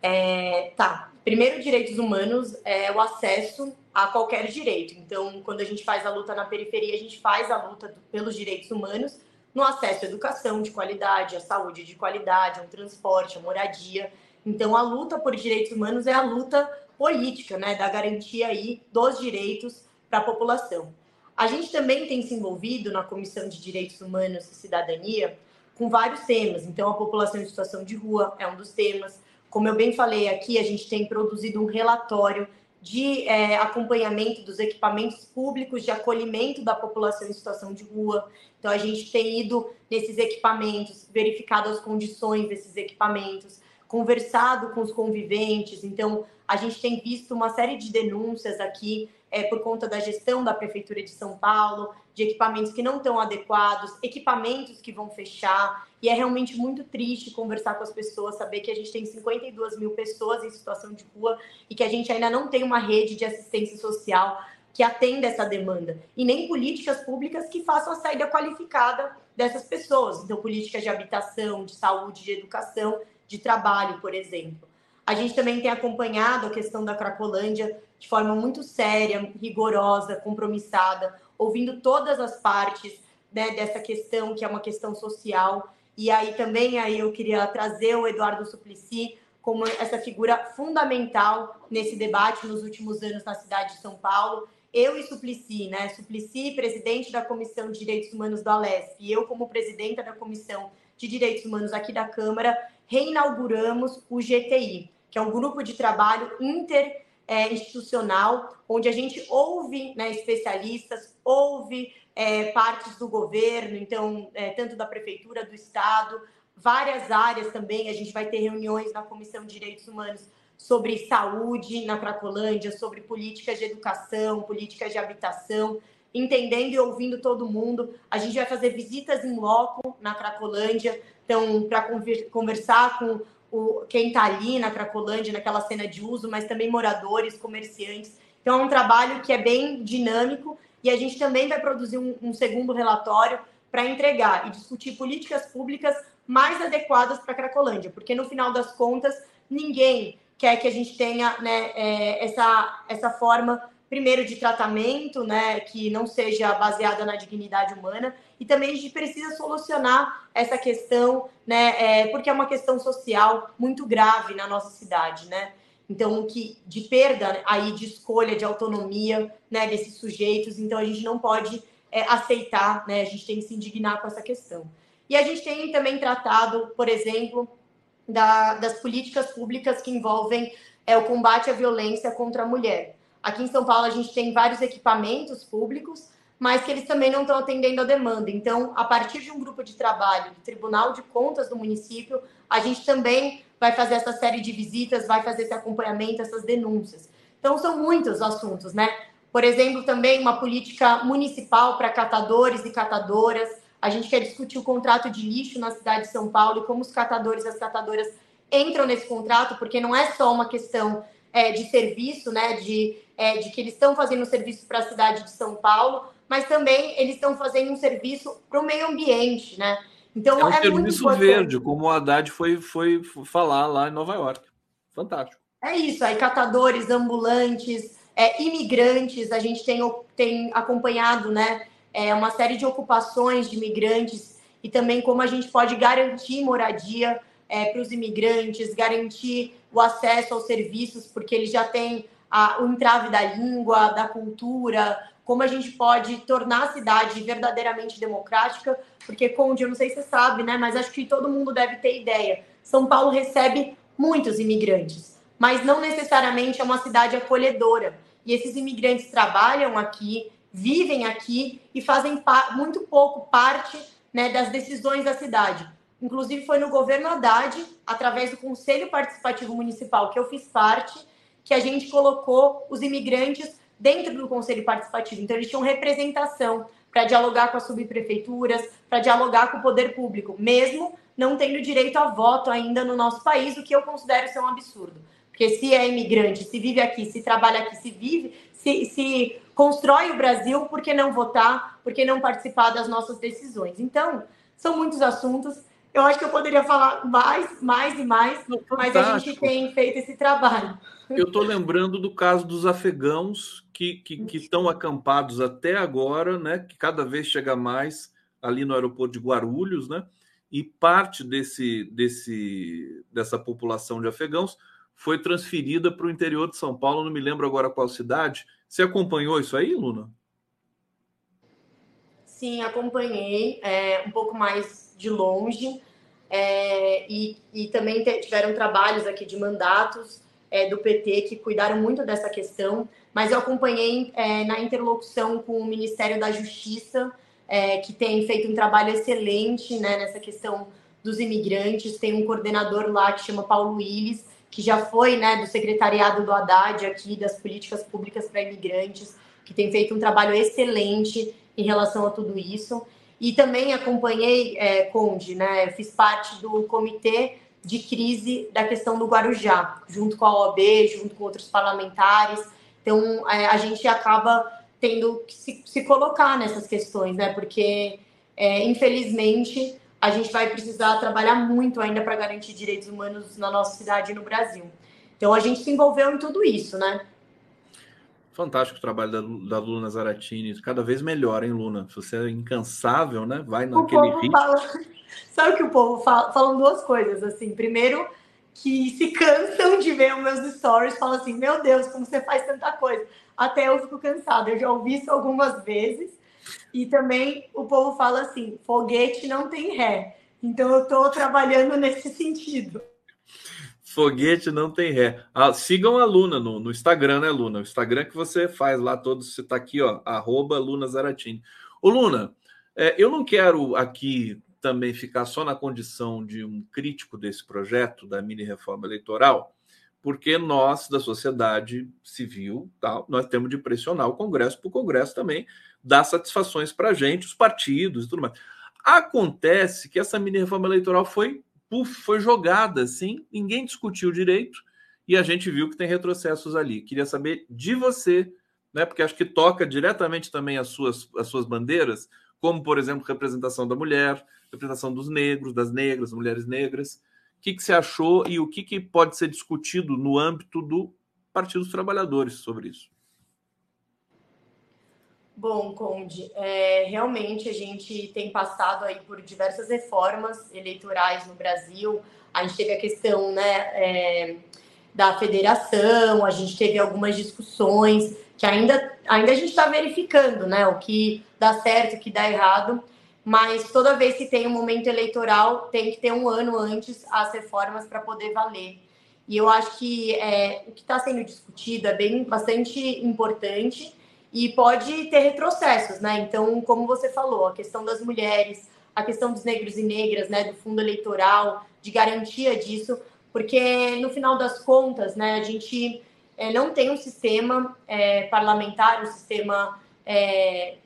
É, tá. Primeiro, direitos humanos é o acesso a qualquer direito. Então, quando a gente faz a luta na periferia, a gente faz a luta pelos direitos humanos no acesso à educação de qualidade, à saúde de qualidade, ao transporte, à moradia. Então, a luta por direitos humanos é a luta política, né, da garantia aí dos direitos para a população. A gente também tem se envolvido na Comissão de Direitos Humanos e Cidadania com vários temas. Então, a população em situação de rua é um dos temas. Como eu bem falei aqui, a gente tem produzido um relatório de é, acompanhamento dos equipamentos públicos de acolhimento da população em situação de rua. Então, a gente tem ido nesses equipamentos, verificado as condições desses equipamentos, conversado com os conviventes. Então, a gente tem visto uma série de denúncias aqui é, por conta da gestão da Prefeitura de São Paulo, de equipamentos que não estão adequados, equipamentos que vão fechar. E é realmente muito triste conversar com as pessoas, saber que a gente tem 52 mil pessoas em situação de rua e que a gente ainda não tem uma rede de assistência social que atenda essa demanda. E nem políticas públicas que façam a saída qualificada dessas pessoas. Então, políticas de habitação, de saúde, de educação, de trabalho, por exemplo. A gente também tem acompanhado a questão da Cracolândia de forma muito séria, rigorosa, compromissada, ouvindo todas as partes né, dessa questão, que é uma questão social. E aí também aí eu queria trazer o Eduardo Suplicy como essa figura fundamental nesse debate nos últimos anos na cidade de São Paulo. Eu e Suplicy, né? Suplicy, presidente da Comissão de Direitos Humanos do Alesp, e eu como presidenta da Comissão de Direitos Humanos aqui da Câmara, reinauguramos o GTI, que é um grupo de trabalho interinstitucional, onde a gente ouve né, especialistas, ouve é, partes do governo, então, é, tanto da prefeitura, do Estado, várias áreas também. A gente vai ter reuniões na Comissão de Direitos Humanos sobre saúde na Cracolândia, sobre políticas de educação, políticas de habitação, entendendo e ouvindo todo mundo. A gente vai fazer visitas em loco na Cracolândia, então, para conversar com o, quem está ali na Cracolândia, naquela cena de uso, mas também moradores, comerciantes. Então, é um trabalho que é bem dinâmico e a gente também vai produzir um, um segundo relatório para entregar e discutir políticas públicas mais adequadas para a Cracolândia, porque no final das contas, ninguém quer que a gente tenha né, é, essa, essa forma primeiro de tratamento, né, que não seja baseada na dignidade humana, e também a gente precisa solucionar essa questão, né, é, porque é uma questão social muito grave na nossa cidade, né? Então, que de perda aí de escolha, de autonomia, né, desses sujeitos, então a gente não pode é, aceitar, né? A gente tem que se indignar com essa questão. E a gente tem também tratado, por exemplo, da, das políticas públicas que envolvem é, o combate à violência contra a mulher. Aqui em São Paulo, a gente tem vários equipamentos públicos, mas que eles também não estão atendendo a demanda. Então, a partir de um grupo de trabalho do Tribunal de Contas do município, a gente também vai fazer essa série de visitas, vai fazer esse acompanhamento, essas denúncias. Então, são muitos assuntos, né? Por exemplo, também uma política municipal para catadores e catadoras. A gente quer discutir o contrato de lixo na cidade de São Paulo e como os catadores e as catadoras entram nesse contrato, porque não é só uma questão é, de serviço, né, de, é, de que eles estão fazendo um serviço para a cidade de São Paulo, mas também eles estão fazendo um serviço para o meio ambiente, né? Então é um é serviço verde, como o Haddad foi, foi falar lá em Nova York. Fantástico. É isso, aí catadores, ambulantes, é, imigrantes, a gente tem, tem acompanhado né, é, uma série de ocupações de imigrantes e também como a gente pode garantir moradia é, para os imigrantes, garantir o acesso aos serviços, porque eles já têm a, o entrave da língua, da cultura, como a gente pode tornar a cidade verdadeiramente democrática, porque, Conde, eu não sei se você sabe, né, mas acho que todo mundo deve ter ideia. São Paulo recebe muitos imigrantes, mas não necessariamente é uma cidade acolhedora. E esses imigrantes trabalham aqui, vivem aqui e fazem muito pouco parte né, das decisões da cidade. Inclusive, foi no governo Haddad, através do Conselho Participativo Municipal, que eu fiz parte, que a gente colocou os imigrantes dentro do Conselho Participativo. Então, eles tinham representação para dialogar com as subprefeituras, para dialogar com o poder público, mesmo não tendo direito a voto ainda no nosso país, o que eu considero ser um absurdo. Porque se é imigrante, se vive aqui, se trabalha aqui, se vive, se, se constrói o Brasil, por que não votar? Por que não participar das nossas decisões? Então, são muitos assuntos. Eu acho que eu poderia falar mais, mais e mais, mas a gente tem feito esse trabalho. Eu estou lembrando do caso dos afegãos que, que, que estão acampados até agora, né? Que cada vez chega mais ali no aeroporto de Guarulhos, né? E parte desse, desse, dessa população de afegãos foi transferida para o interior de São Paulo, não me lembro agora qual cidade. Você acompanhou isso aí, Luna? Sim, acompanhei é, um pouco mais de longe. É, e, e também tiveram trabalhos aqui de mandatos é, do PT que cuidaram muito dessa questão, mas eu acompanhei é, na interlocução com o Ministério da Justiça, é, que tem feito um trabalho excelente né, nessa questão dos imigrantes. Tem um coordenador lá que chama Paulo Willis, que já foi né, do secretariado do Haddad aqui, das políticas públicas para imigrantes, que tem feito um trabalho excelente em relação a tudo isso. E também acompanhei, é, Conde, né, fiz parte do comitê de crise da questão do Guarujá, junto com a OAB, junto com outros parlamentares. Então, é, a gente acaba tendo que se, se, colocar nessas questões, né? Porque, é, infelizmente, a gente vai precisar trabalhar muito ainda para garantir direitos humanos na nossa cidade e no Brasil. Então, a gente se envolveu em tudo isso, né? Fantástico o trabalho da, da Luna Zaratini, cada vez melhor, hein, Luna? Se você é incansável, né? Vai naquele ritmo. Fala... [LAUGHS] Sabe o que o povo fala? Falam duas coisas, assim. Primeiro, que se cansam de ver os meus stories, falam assim: Meu Deus, como você faz tanta coisa. Até eu fico cansada. Eu já ouvi isso algumas vezes. E também o povo fala assim: foguete não tem ré. Então eu estou trabalhando nesse [LAUGHS] sentido. Foguete não tem ré. Ah, sigam a Luna no, no, Instagram, né, Luna? O Instagram que você faz lá todos, você está aqui, ó, arroba Luna Zaratini. Ô, Luna, é, eu não quero aqui também ficar só na condição de um crítico desse projeto da mini reforma eleitoral, porque nós, da sociedade civil, tal, nós temos de pressionar o Congresso para o Congresso também dar satisfações para a gente, os partidos e tudo mais. Acontece que essa mini reforma eleitoral foi puf, foi jogada assim, ninguém discutiu direito e a gente viu que tem retrocessos ali. Queria saber de você, né, porque acho que toca diretamente também as suas, as suas bandeiras, como, por exemplo, representação da mulher, representação dos negros, das negras, mulheres negras. O que, que você achou e o que, que pode ser discutido no âmbito do Partido dos Trabalhadores sobre isso? Bom, Conde, é, realmente a gente tem passado aí por diversas reformas eleitorais no Brasil. A gente teve a questão né, é, da federação, a gente teve algumas discussões que ainda, ainda a gente está verificando né, o que dá certo, o que dá errado. Mas toda vez que tem um momento eleitoral, tem que ter um ano antes as reformas para poder valer. E eu acho que é, o que está sendo discutido é bem bastante importante e pode ter retrocessos, né? Então, como você falou, a questão das mulheres, a questão dos negros e negras, né, do fundo eleitoral, de garantia disso, porque no final das contas, né, a gente é, não tem um sistema é, parlamentar, um sistema é,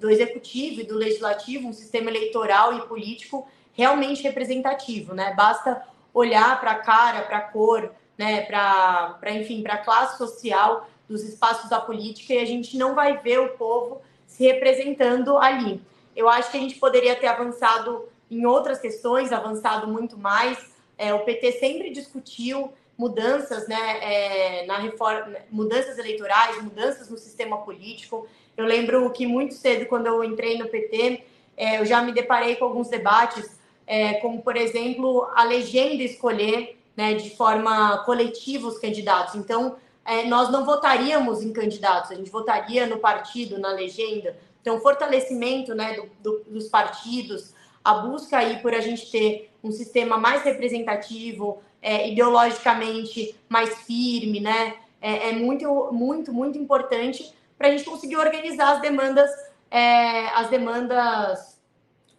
do executivo e do legislativo, um sistema eleitoral e político realmente representativo, né? Basta olhar para a cara, para a cor, né, para, enfim, para a classe social dos espaços da política e a gente não vai ver o povo se representando ali. Eu acho que a gente poderia ter avançado em outras questões, avançado muito mais. É, o PT sempre discutiu mudanças, né, é, na reforma, mudanças eleitorais, mudanças no sistema político. Eu lembro que muito cedo, quando eu entrei no PT, é, eu já me deparei com alguns debates, é, como por exemplo a legenda escolher, né, de forma coletiva os candidatos. Então é, nós não votaríamos em candidatos, a gente votaria no partido, na legenda. Então, fortalecimento né, do, do, dos partidos, a busca aí por a gente ter um sistema mais representativo, é, ideologicamente mais firme, né, é, é muito, muito, muito importante para a gente conseguir organizar as demandas, é, as demandas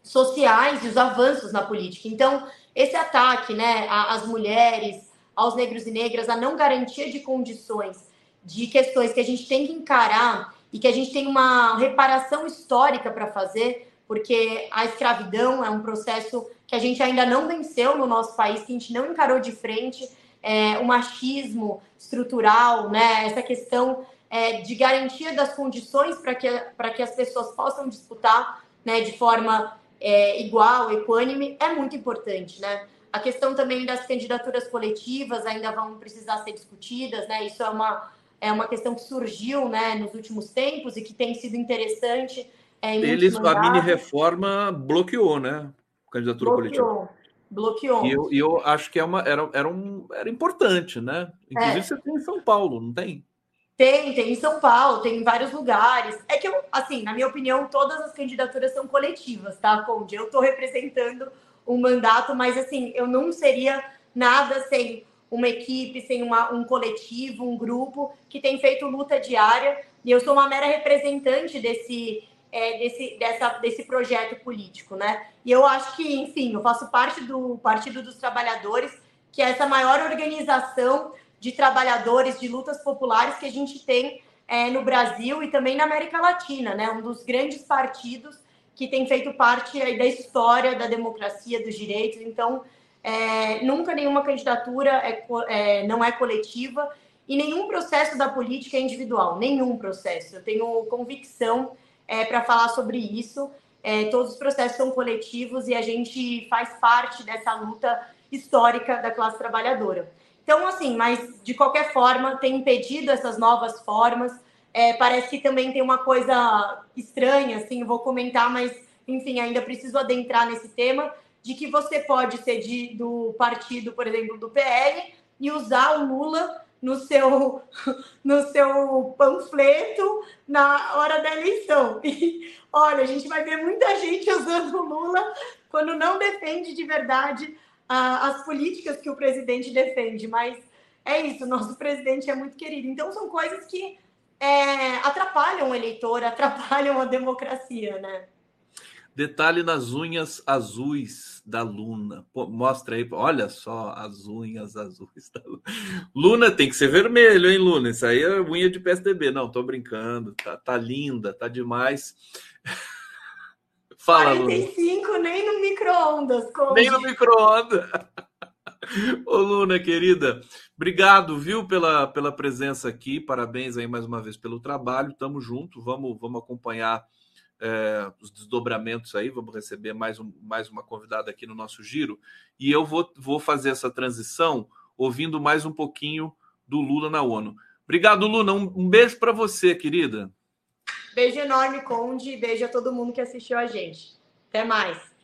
sociais e os avanços na política. Então, esse ataque né, às mulheres, aos negros e negras, a não garantia de condições, de questões que a gente tem que encarar e que a gente tem uma reparação histórica para fazer, porque a escravidão é um processo que a gente ainda não venceu no nosso país, que a gente não encarou de frente, é, o machismo estrutural, né, essa questão é, de garantia das condições para que, que as pessoas possam disputar né, de forma é, igual, equânime, é muito importante, né? A questão também das candidaturas coletivas ainda vão precisar ser discutidas, né? Isso é uma, é uma questão que surgiu né, nos últimos tempos e que tem sido interessante. É, Eles, a mini reforma bloqueou, né? Candidatura bloqueou, coletiva. Bloqueou. E eu, e eu acho que é uma, era, era, um, era importante, né? Inclusive, é. você tem em São Paulo, não tem? Tem, tem em São Paulo, tem em vários lugares. É que, eu, assim, na minha opinião, todas as candidaturas são coletivas, tá, Conde? Eu estou representando um mandato, mas assim, eu não seria nada sem uma equipe, sem uma, um coletivo, um grupo que tem feito luta diária. E eu sou uma mera representante desse, é, desse, dessa, desse projeto político, né? E eu acho que, enfim, eu faço parte do Partido dos Trabalhadores, que é essa maior organização de trabalhadores, de lutas populares que a gente tem é, no Brasil e também na América Latina, né? Um dos grandes partidos que tem feito parte aí da história da democracia, dos direitos. Então, é, nunca nenhuma candidatura é, é, não é coletiva e nenhum processo da política é individual, nenhum processo. Eu tenho convicção é, para falar sobre isso. É, todos os processos são coletivos e a gente faz parte dessa luta histórica da classe trabalhadora. Então, assim, mas de qualquer forma, tem impedido essas novas formas. É, parece que também tem uma coisa estranha, assim, vou comentar, mas, enfim, ainda preciso adentrar nesse tema, de que você pode ser de, do partido, por exemplo, do PL, e usar o Lula no seu, [LAUGHS] no seu panfleto na hora da eleição. E, olha, a gente vai ver muita gente usando o Lula quando não defende de verdade as políticas que o presidente defende. Mas é isso, nosso presidente é muito querido. Então, são coisas que é, atrapalham o eleitor, [LAUGHS] atrapalham a democracia, né? Detalhe nas unhas azuis da Luna. Pô, mostra aí, olha só as unhas azuis da Luna. Luna tem que ser vermelho, hein, Luna? Isso aí é unha de PSDB. Não, tô brincando. Tá, tá linda, tá demais. [LAUGHS] Fala, 45 Luna. nem no micro-ondas. Nem no micro-ondas. [LAUGHS] Ô, Luna, querida, obrigado, viu, pela, pela presença aqui. Parabéns aí mais uma vez pelo trabalho. Tamo junto, vamos, vamos acompanhar é, os desdobramentos aí, vamos receber mais, um, mais uma convidada aqui no nosso giro, e eu vou, vou fazer essa transição ouvindo mais um pouquinho do Lula na ONU. Obrigado, Luna. Um, um beijo para você, querida. Beijo enorme, Conde. Beijo a todo mundo que assistiu a gente. Até mais.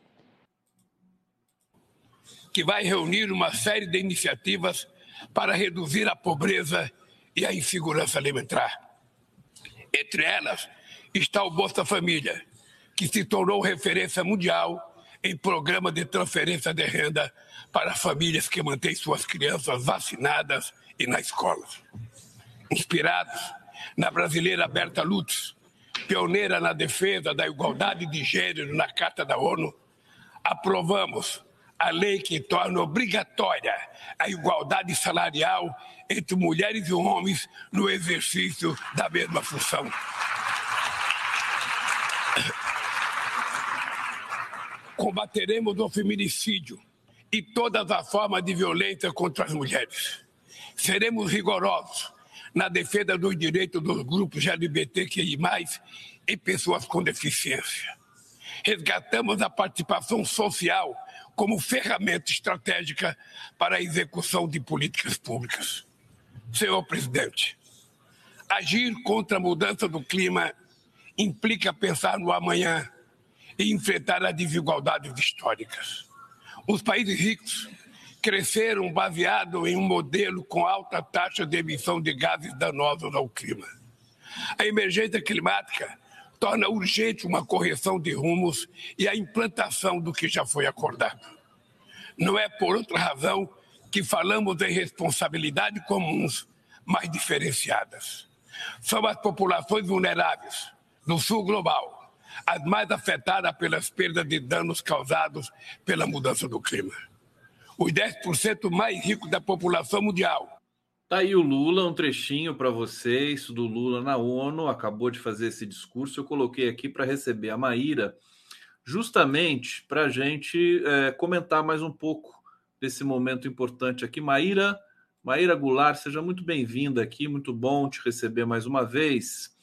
Que vai reunir uma série de iniciativas para reduzir a pobreza e a insegurança alimentar. Entre elas, está o Bolsa Família, que se tornou referência mundial em programa de transferência de renda para famílias que mantêm suas crianças vacinadas e na escola. Inspirados na brasileira Berta Lutz, pioneira na defesa da igualdade de gênero na Carta da ONU, aprovamos a lei que torna obrigatória a igualdade salarial entre mulheres e homens no exercício da mesma função. Combateremos o feminicídio e todas as formas de violência contra as mulheres. Seremos rigorosos na defesa dos direitos dos grupos LGBTQI+, e pessoas com deficiência. Resgatamos a participação social como ferramenta estratégica para a execução de políticas públicas. Senhor presidente, agir contra a mudança do clima implica pensar no amanhã e enfrentar as desigualdades históricas. Os países ricos cresceram baseado em um modelo com alta taxa de emissão de gases danosos ao clima. A emergência climática torna urgente uma correção de rumos e a implantação do que já foi acordado. Não é por outra razão que falamos em responsabilidades comuns, mas diferenciadas. São as populações vulneráveis, no sul global, as mais afetadas pelas perdas de danos causados pela mudança do clima. Os 10% mais ricos da população mundial. Tá aí o Lula, um trechinho para vocês do Lula na ONU, acabou de fazer esse discurso. Eu coloquei aqui para receber a Maíra, justamente para a gente é, comentar mais um pouco desse momento importante aqui. Maíra, Maíra Goulart, seja muito bem-vinda aqui, muito bom te receber mais uma vez.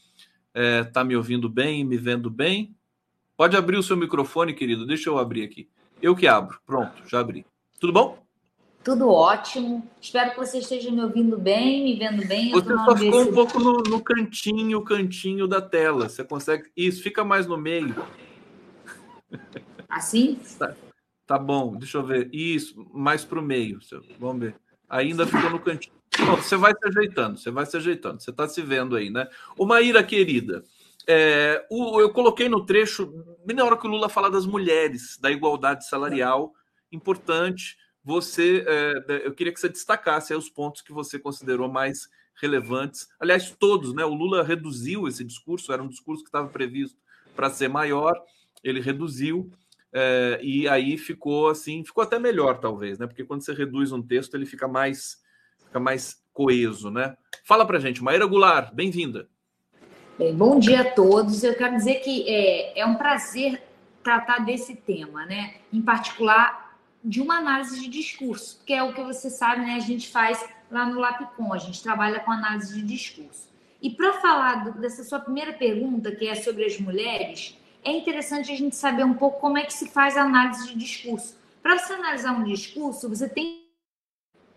É, tá me ouvindo bem, me vendo bem? Pode abrir o seu microfone, querido. Deixa eu abrir aqui. Eu que abro. Pronto, já abri. Tudo bom? Tudo ótimo. Espero que você esteja me ouvindo bem, me vendo bem. Você só ficou um pouco no, no, cantinho, cantinho da tela. Você consegue. Isso, fica mais no meio. Assim? Tá, tá bom, deixa eu ver. Isso, mais para o meio. Vamos ver. Ainda ficou no cantinho. Bom, você vai se ajeitando, você vai se ajeitando. Você está se vendo aí, né? O Maíra, querida, é, o, eu coloquei no trecho, bem na hora que o Lula fala das mulheres, da igualdade salarial importante. Você, é, eu queria que você destacasse os pontos que você considerou mais relevantes. Aliás, todos, né? O Lula reduziu esse discurso, era um discurso que estava previsto para ser maior, ele reduziu. É, e aí ficou assim, ficou até melhor, talvez, né? Porque quando você reduz um texto, ele fica mais, fica mais coeso, né? Fala pra gente, Maíra Goulart, bem-vinda. Bem, bom dia a todos. Eu quero dizer que é, é um prazer tratar desse tema, né? Em particular, de uma análise de discurso, que é o que você sabe, né? A gente faz lá no Lapcom, a gente trabalha com análise de discurso. E para falar do, dessa sua primeira pergunta, que é sobre as mulheres, é interessante a gente saber um pouco como é que se faz a análise de discurso. Para você analisar um discurso, você tem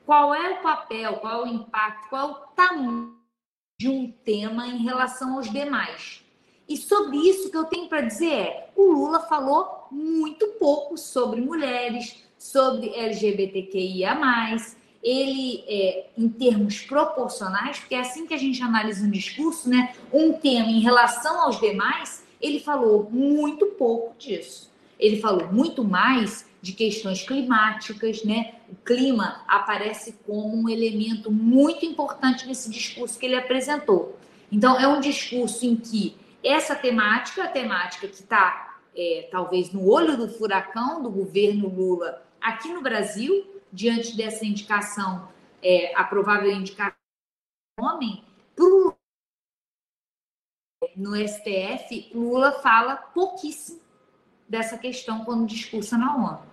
qual é o papel, qual é o impacto, qual é o tamanho de um tema em relação aos demais. E sobre isso que eu tenho para dizer é: o Lula falou muito pouco sobre mulheres, sobre LGBTQIA. Ele, é, em termos proporcionais, porque é assim que a gente analisa um discurso, né? Um tema em relação aos demais, ele falou muito pouco disso. Ele falou muito mais de questões climáticas, né? O clima aparece como um elemento muito importante nesse discurso que ele apresentou. Então, é um discurso em que essa temática, a temática que está é, talvez no olho do furacão do governo Lula aqui no Brasil, diante dessa indicação, é, a provável indicação do homem, no STF, Lula fala pouquíssimo dessa questão quando discursa na ONU.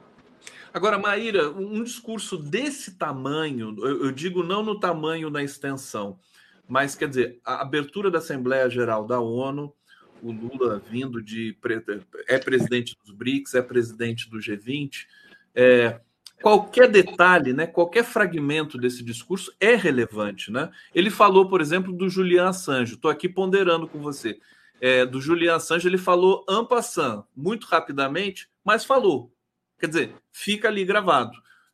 Agora, Maíra, um discurso desse tamanho, eu, eu digo não no tamanho na extensão, mas quer dizer, a abertura da Assembleia Geral da ONU, o Lula vindo de. é presidente dos BRICS, é presidente do G20. É, qualquer detalhe, né, qualquer fragmento desse discurso é relevante. Né? Ele falou, por exemplo, do Julian Assange. Estou aqui ponderando com você. É, do Julian Assange, ele falou en passant, muito rapidamente, mas falou. Quer dizer, fica ali gravado.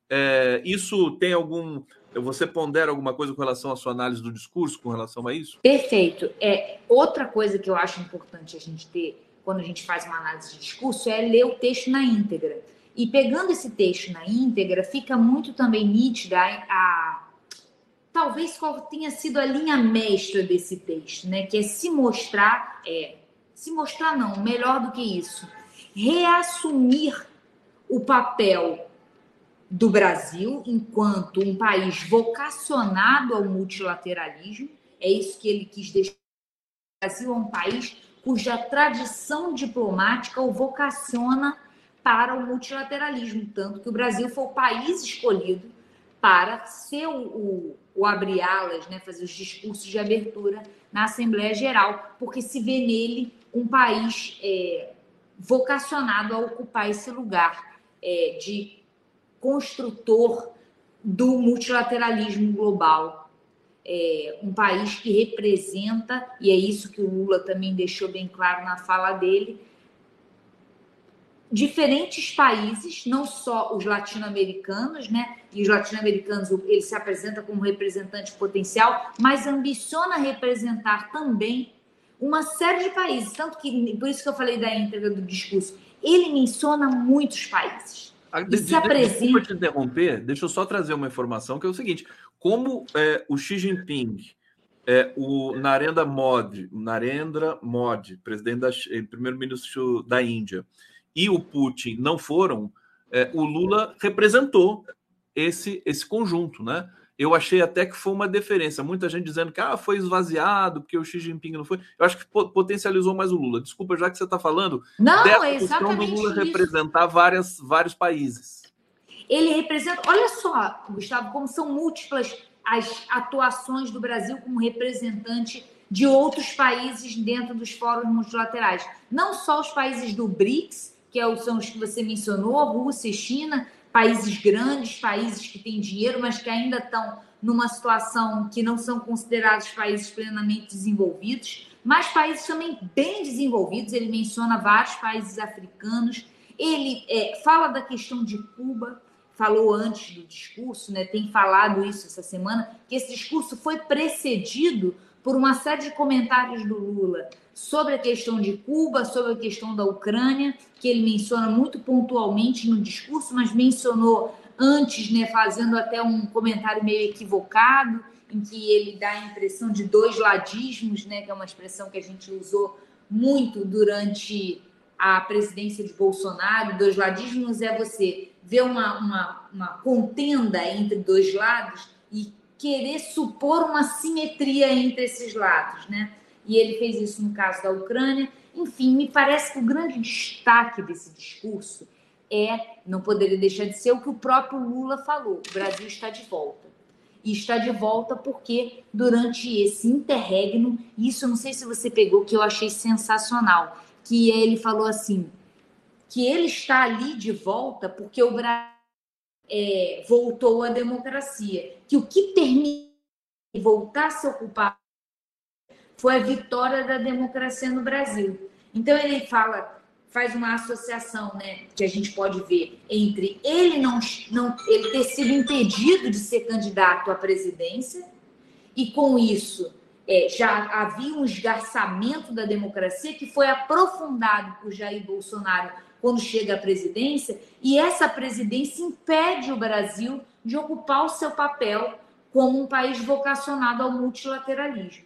É, isso tem algum. Você pondera alguma coisa com relação à sua análise do discurso, com relação a isso? Perfeito. É, outra coisa que eu acho importante a gente ter quando a gente faz uma análise de discurso é ler o texto na íntegra. E pegando esse texto na íntegra, fica muito também nítida a, a talvez qual tenha sido a linha mestra desse texto, né? Que é se mostrar, é, se mostrar não, melhor do que isso, reassumir o papel do Brasil enquanto um país vocacionado ao multilateralismo. É isso que ele quis deixar. O Brasil é um país cuja tradição diplomática o vocaciona para o multilateralismo, tanto que o Brasil foi o país escolhido para ser o, o, o abre-alas, né, fazer os discursos de abertura na Assembleia Geral, porque se vê nele um país é, vocacionado a ocupar esse lugar é, de construtor do multilateralismo global. É, um país que representa, e é isso que o Lula também deixou bem claro na fala dele, diferentes países, não só os latino-americanos, né? E os latino-americanos, ele se apresenta como representante potencial, mas ambiciona representar também uma série de países. Tanto que, por isso que eu falei da íntegra do discurso, ele menciona muitos países. Ah, de, se apresenta... Desculpa te interromper, deixa eu só trazer uma informação que é o seguinte: como é, o Xi Jinping, é, o Narendra Modi, Narendra Modi, presidente da primeiro-ministro da Índia, e o Putin não foram, é, o Lula representou esse esse conjunto, né? Eu achei até que foi uma deferência. Muita gente dizendo que ah, foi esvaziado porque o Xi Jinping não foi. Eu acho que potencializou mais o Lula. Desculpa, já que você está falando não, dessa é questão do Lula isso. representar várias, vários países. Ele representa. Olha só, Gustavo, como são múltiplas as atuações do Brasil como representante de outros países dentro dos fóruns multilaterais. Não só os países do BRICS, que é são os que você mencionou, Rússia e China, países grandes, países que têm dinheiro, mas que ainda estão numa situação que não são considerados países plenamente desenvolvidos, mas países também bem desenvolvidos. Ele menciona vários países africanos. Ele é, fala da questão de Cuba, falou antes do discurso, né, tem falado isso essa semana, que esse discurso foi precedido por uma série de comentários do Lula sobre a questão de Cuba, sobre a questão da Ucrânia, que ele menciona muito pontualmente no discurso, mas mencionou antes, né, fazendo até um comentário meio equivocado, em que ele dá a impressão de dois ladismos, né, que é uma expressão que a gente usou muito durante a presidência de Bolsonaro. Dois ladismos é você ver uma, uma, uma contenda entre dois lados e querer supor uma simetria entre esses lados, né? E ele fez isso no caso da Ucrânia. Enfim, me parece que o grande destaque desse discurso é, não poderia deixar de ser o que o próprio Lula falou: o Brasil está de volta. E está de volta porque durante esse interregno, isso não sei se você pegou, que eu achei sensacional, que ele falou assim, que ele está ali de volta porque o Brasil é, voltou à democracia, que o que permite voltar a se ocupar foi a vitória da democracia no Brasil. Então ele fala, faz uma associação, né, que a gente pode ver entre ele não, não ele ter sido impedido de ser candidato à presidência e com isso é, já havia um esgarçamento da democracia que foi aprofundado por Jair Bolsonaro quando chega à presidência, e essa presidência impede o Brasil de ocupar o seu papel como um país vocacionado ao multilateralismo.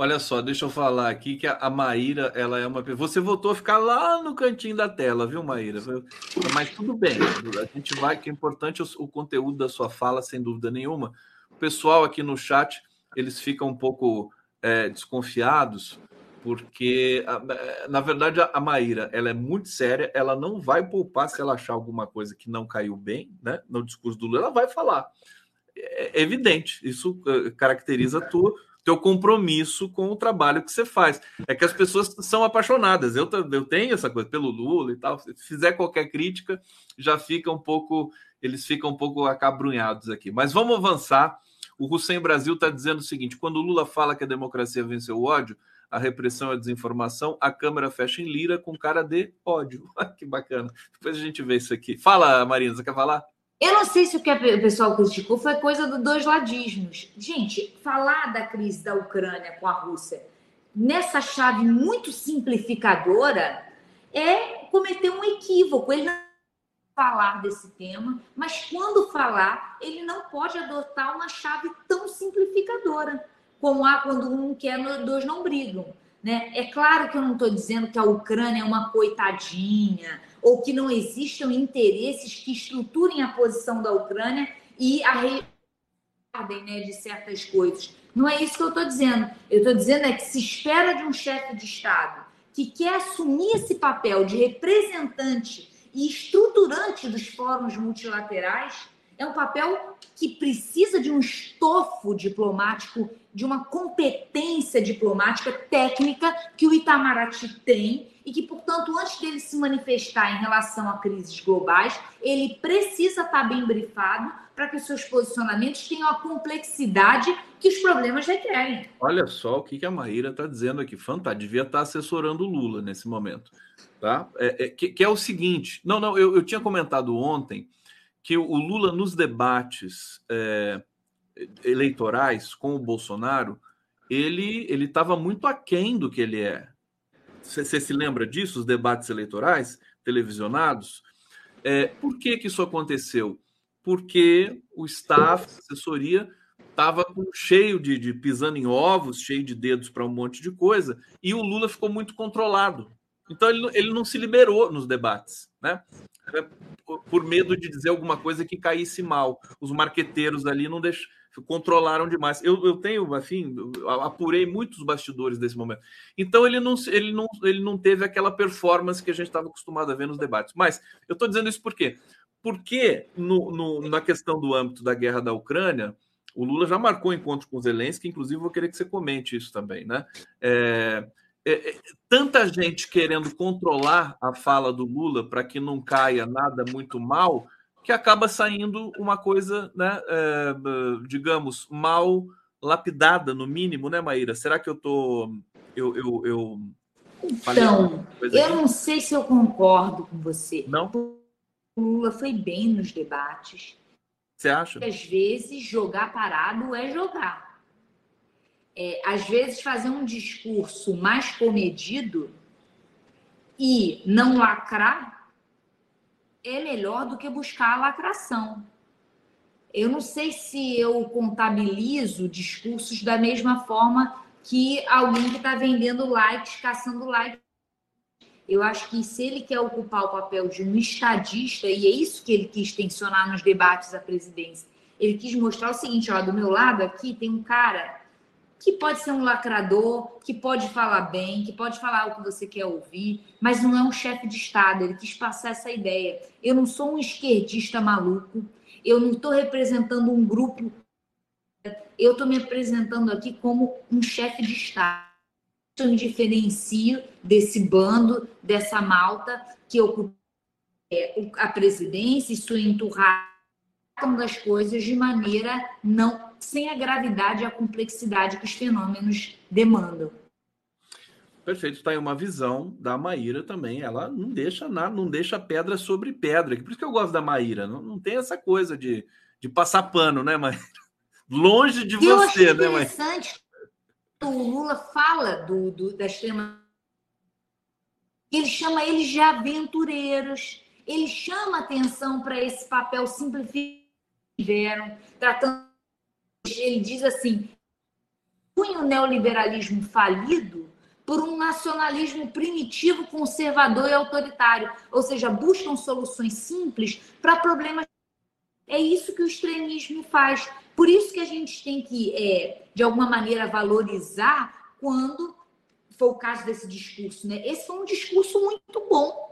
Olha só, deixa eu falar aqui que a Maíra, ela é uma. Você voltou a ficar lá no cantinho da tela, viu, Maíra? Mas tudo bem, a gente vai, que é importante o conteúdo da sua fala, sem dúvida nenhuma. O pessoal aqui no chat eles ficam um pouco é, desconfiados, porque, na verdade, a Maíra ela é muito séria, ela não vai poupar se ela achar alguma coisa que não caiu bem né, no discurso do Lula, ela vai falar. É, é evidente, isso é, caracteriza a tua teu compromisso com o trabalho que você faz. É que as pessoas são apaixonadas. Eu, eu tenho essa coisa pelo Lula e tal. Se fizer qualquer crítica, já fica um pouco, eles ficam um pouco acabrunhados aqui. Mas vamos avançar o Hussein Brasil está dizendo o seguinte: quando o Lula fala que a democracia venceu o ódio, a repressão e a desinformação, a Câmara fecha em lira com cara de ódio. [LAUGHS] que bacana. Depois a gente vê isso aqui. Fala, Marina, você quer falar? Eu não sei se o que o pessoal criticou foi coisa dos dois ladismos. Gente, falar da crise da Ucrânia com a Rússia nessa chave muito simplificadora é cometer um equívoco. Ele não falar desse tema, mas quando falar, ele não pode adotar uma chave tão simplificadora como há quando um quer, dois não brigam. Né? É claro que eu não estou dizendo que a Ucrânia é uma coitadinha ou que não existam interesses que estruturem a posição da Ucrânia e a ordem né, de certas coisas. Não é isso que eu estou dizendo. Eu estou dizendo é que se espera de um chefe de Estado que quer assumir esse papel de representante e estruturante dos fóruns multilaterais é um papel que precisa de um estofo diplomático, de uma competência diplomática técnica que o Itamaraty tem e que, portanto, antes dele se manifestar em relação a crises globais, ele precisa estar bem brifado para que os seus posicionamentos tenham a complexidade que os problemas requerem. Olha só o que a Maíra está dizendo aqui. Fantástico, devia estar assessorando o Lula nesse momento. Tá? É, é que, que, é o seguinte: não, não, eu, eu, tinha comentado ontem que o Lula, nos debates é, eleitorais com o Bolsonaro, ele estava muito aquém do que ele é. Você se lembra disso, os debates eleitorais televisionados? É, por que, que isso aconteceu? Porque o staff, a assessoria, estava cheio de, de pisando em ovos, cheio de dedos para um monte de coisa, e o Lula ficou muito controlado. Então ele, ele não se liberou nos debates, né? Por, medo de dizer alguma coisa que caísse mal. Os marqueteiros ali não controlaram demais. Eu, eu tenho, enfim, apurei muitos bastidores desse momento. Então ele não, ele não, ele não teve aquela performance que a gente estava acostumado a ver nos debates. Mas eu estou dizendo isso por quê? Porque no, no, na questão do âmbito da guerra da Ucrânia, o Lula já marcou encontro com Zelensky, inclusive vou querer que você comente isso também, né? É, é, é, tanta gente querendo controlar a fala do Lula para que não caia nada muito mal, que acaba saindo uma coisa, né, é, digamos, mal lapidada, no mínimo, né, Maíra? Será que eu tô. Eu, eu, eu então, eu não sei se eu concordo com você. Não? o Lula foi bem nos debates. Você acha? Às vezes, jogar parado é jogar. É, às vezes, fazer um discurso mais comedido e não lacrar é melhor do que buscar a lacração. Eu não sei se eu contabilizo discursos da mesma forma que alguém que está vendendo likes, caçando likes. Eu acho que se ele quer ocupar o papel de um estadista, e é isso que ele quis tensionar nos debates à presidência, ele quis mostrar o seguinte: ó, do meu lado aqui tem um cara que pode ser um lacrador, que pode falar bem, que pode falar o que você quer ouvir, mas não é um chefe de Estado. Ele quis passar essa ideia. Eu não sou um esquerdista maluco, eu não estou representando um grupo, eu estou me apresentando aqui como um chefe de Estado. Eu me diferencio desse bando, dessa malta que ocupa é, a presidência e sua enturrada das coisas de maneira não sem a gravidade e a complexidade que os fenômenos demandam. Perfeito, está aí uma visão da Maíra também. Ela não deixa nada, não deixa pedra sobre pedra. Por isso que eu gosto da Maíra. Não, não tem essa coisa de, de passar pano, né, Maíra? Longe de eu você, né, Maíra? interessante. O Lula fala do, do, da extrema. Ele chama eles de aventureiros. Ele chama atenção para esse papel simplificado tiveram, tratando. Ele diz assim: punha o neoliberalismo falido por um nacionalismo primitivo, conservador e autoritário, ou seja, buscam soluções simples para problemas. É isso que o extremismo faz. Por isso que a gente tem que, é, de alguma maneira, valorizar quando foi o caso desse discurso. Né? Esse foi um discurso muito bom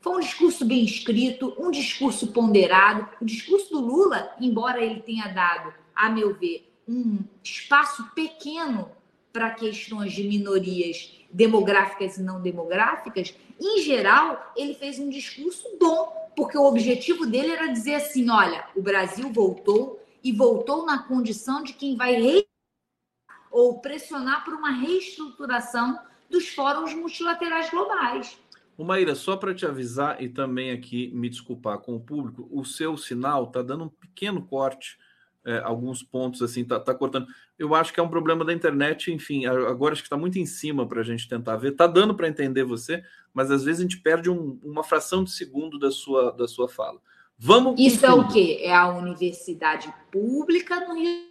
foi um discurso bem escrito, um discurso ponderado. O discurso do Lula, embora ele tenha dado, a meu ver, um espaço pequeno para questões de minorias demográficas e não demográficas, em geral, ele fez um discurso bom, porque o objetivo dele era dizer assim: olha, o Brasil voltou e voltou na condição de quem vai re... ou pressionar por uma reestruturação dos fóruns multilaterais globais. O Maíra, só para te avisar e também aqui me desculpar com o público, o seu sinal está dando um pequeno corte, é, alguns pontos assim, tá, tá, cortando. Eu acho que é um problema da internet, enfim, agora acho que está muito em cima para a gente tentar ver. Tá dando para entender você, mas às vezes a gente perde um, uma fração de segundo da sua, da sua fala. Vamos. Isso é o quê? É a universidade pública no Rio.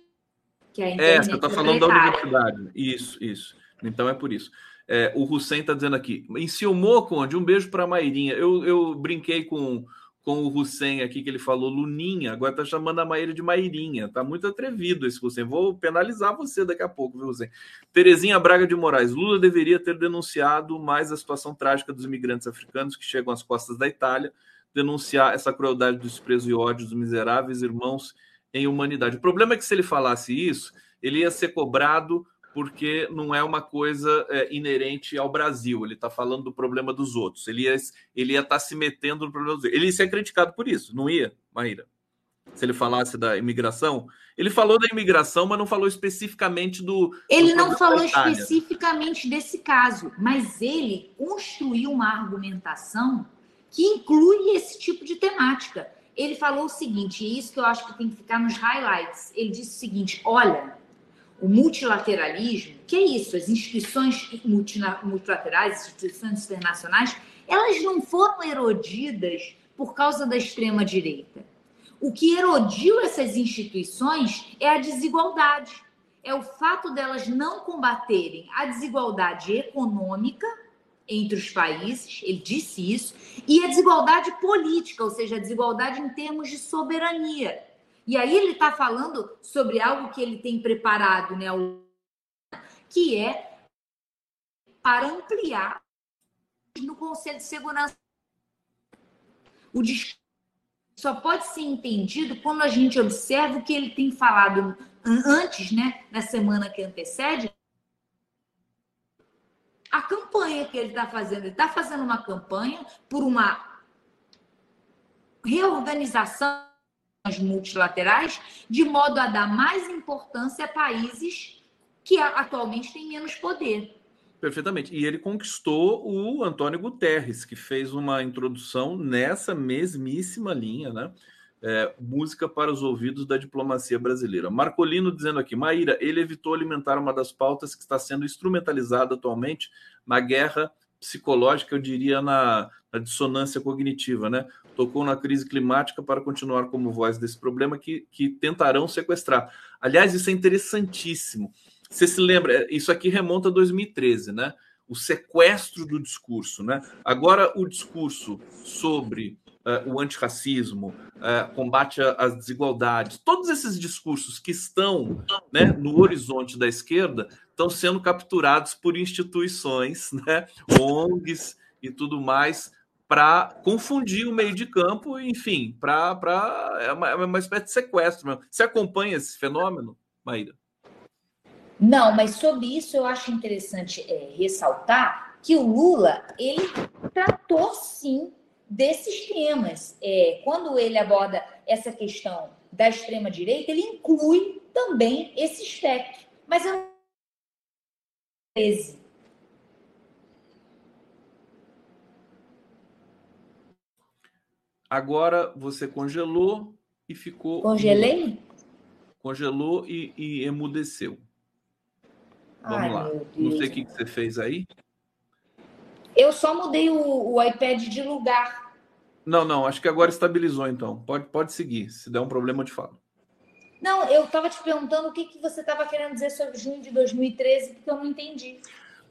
Que a internet é, você está falando da universidade. Isso, isso. Então é por isso. É, o Hussein está dizendo aqui. Enciumou, Conde, um beijo para a Mairinha. Eu, eu brinquei com, com o Hussein aqui, que ele falou Luninha, agora está chamando a Maíra de Mairinha. Está muito atrevido esse Hussein. Vou penalizar você daqui a pouco, viu, Hussein? Terezinha Braga de Moraes. Lula deveria ter denunciado mais a situação trágica dos imigrantes africanos que chegam às costas da Itália, denunciar essa crueldade, desprezo e ódio dos miseráveis irmãos em humanidade. O problema é que se ele falasse isso, ele ia ser cobrado porque não é uma coisa é, inerente ao Brasil. Ele está falando do problema dos outros. Ele ia ele estar tá se metendo no problema dos outros. Ele ia ser criticado por isso, não ia, Maíra? Se ele falasse da imigração, ele falou da imigração, mas não falou especificamente do. Ele do não falou especificamente desse caso, mas ele construiu uma argumentação que inclui esse tipo de temática. Ele falou o seguinte, e isso que eu acho que tem que ficar nos highlights. Ele disse o seguinte: olha, o multilateralismo, que é isso, as instituições multilaterais, instituições internacionais, elas não foram erodidas por causa da extrema direita. O que erodiu essas instituições é a desigualdade. É o fato delas não combaterem a desigualdade econômica entre os países, ele disse isso, e a desigualdade política, ou seja, a desigualdade em termos de soberania. E aí ele está falando sobre algo que ele tem preparado, né? Que é para ampliar no Conselho de Segurança. O discurso só pode ser entendido quando a gente observa o que ele tem falado antes, né? Na semana que antecede, a campanha que ele está fazendo. Ele está fazendo uma campanha por uma reorganização multilaterais, de modo a dar mais importância a países que atualmente têm menos poder. Perfeitamente. E ele conquistou o Antônio Guterres, que fez uma introdução nessa mesmíssima linha, né? É, música para os ouvidos da diplomacia brasileira. Marcolino dizendo aqui, Maíra, ele evitou alimentar uma das pautas que está sendo instrumentalizada atualmente na guerra psicológica, eu diria na, na dissonância cognitiva, né? Tocou na crise climática para continuar como voz desse problema que, que tentarão sequestrar. Aliás, isso é interessantíssimo. Você se lembra, isso aqui remonta a 2013, né? O sequestro do discurso, né? Agora, o discurso sobre uh, o antirracismo, uh, combate às desigualdades, todos esses discursos que estão né, no horizonte da esquerda estão sendo capturados por instituições, né, ONGs e tudo mais, para confundir o meio de campo, enfim, para é, uma, é uma espécie de sequestro. Mesmo. Você acompanha esse fenômeno, Maíra? Não, mas sobre isso eu acho interessante é, ressaltar que o Lula ele tratou sim desses temas. É, quando ele aborda essa questão da extrema direita, ele inclui também esse espectro. Mas eu 13. Agora você congelou e ficou. Congelei? Congelou e, e emudeceu. Vamos Ai, lá. Não sei o que você fez aí. Eu só mudei o, o iPad de lugar. Não, não, acho que agora estabilizou então. Pode, pode seguir. Se der um problema, eu te falo. Não, eu estava te perguntando o que, que você estava querendo dizer sobre junho de 2013, porque eu não entendi.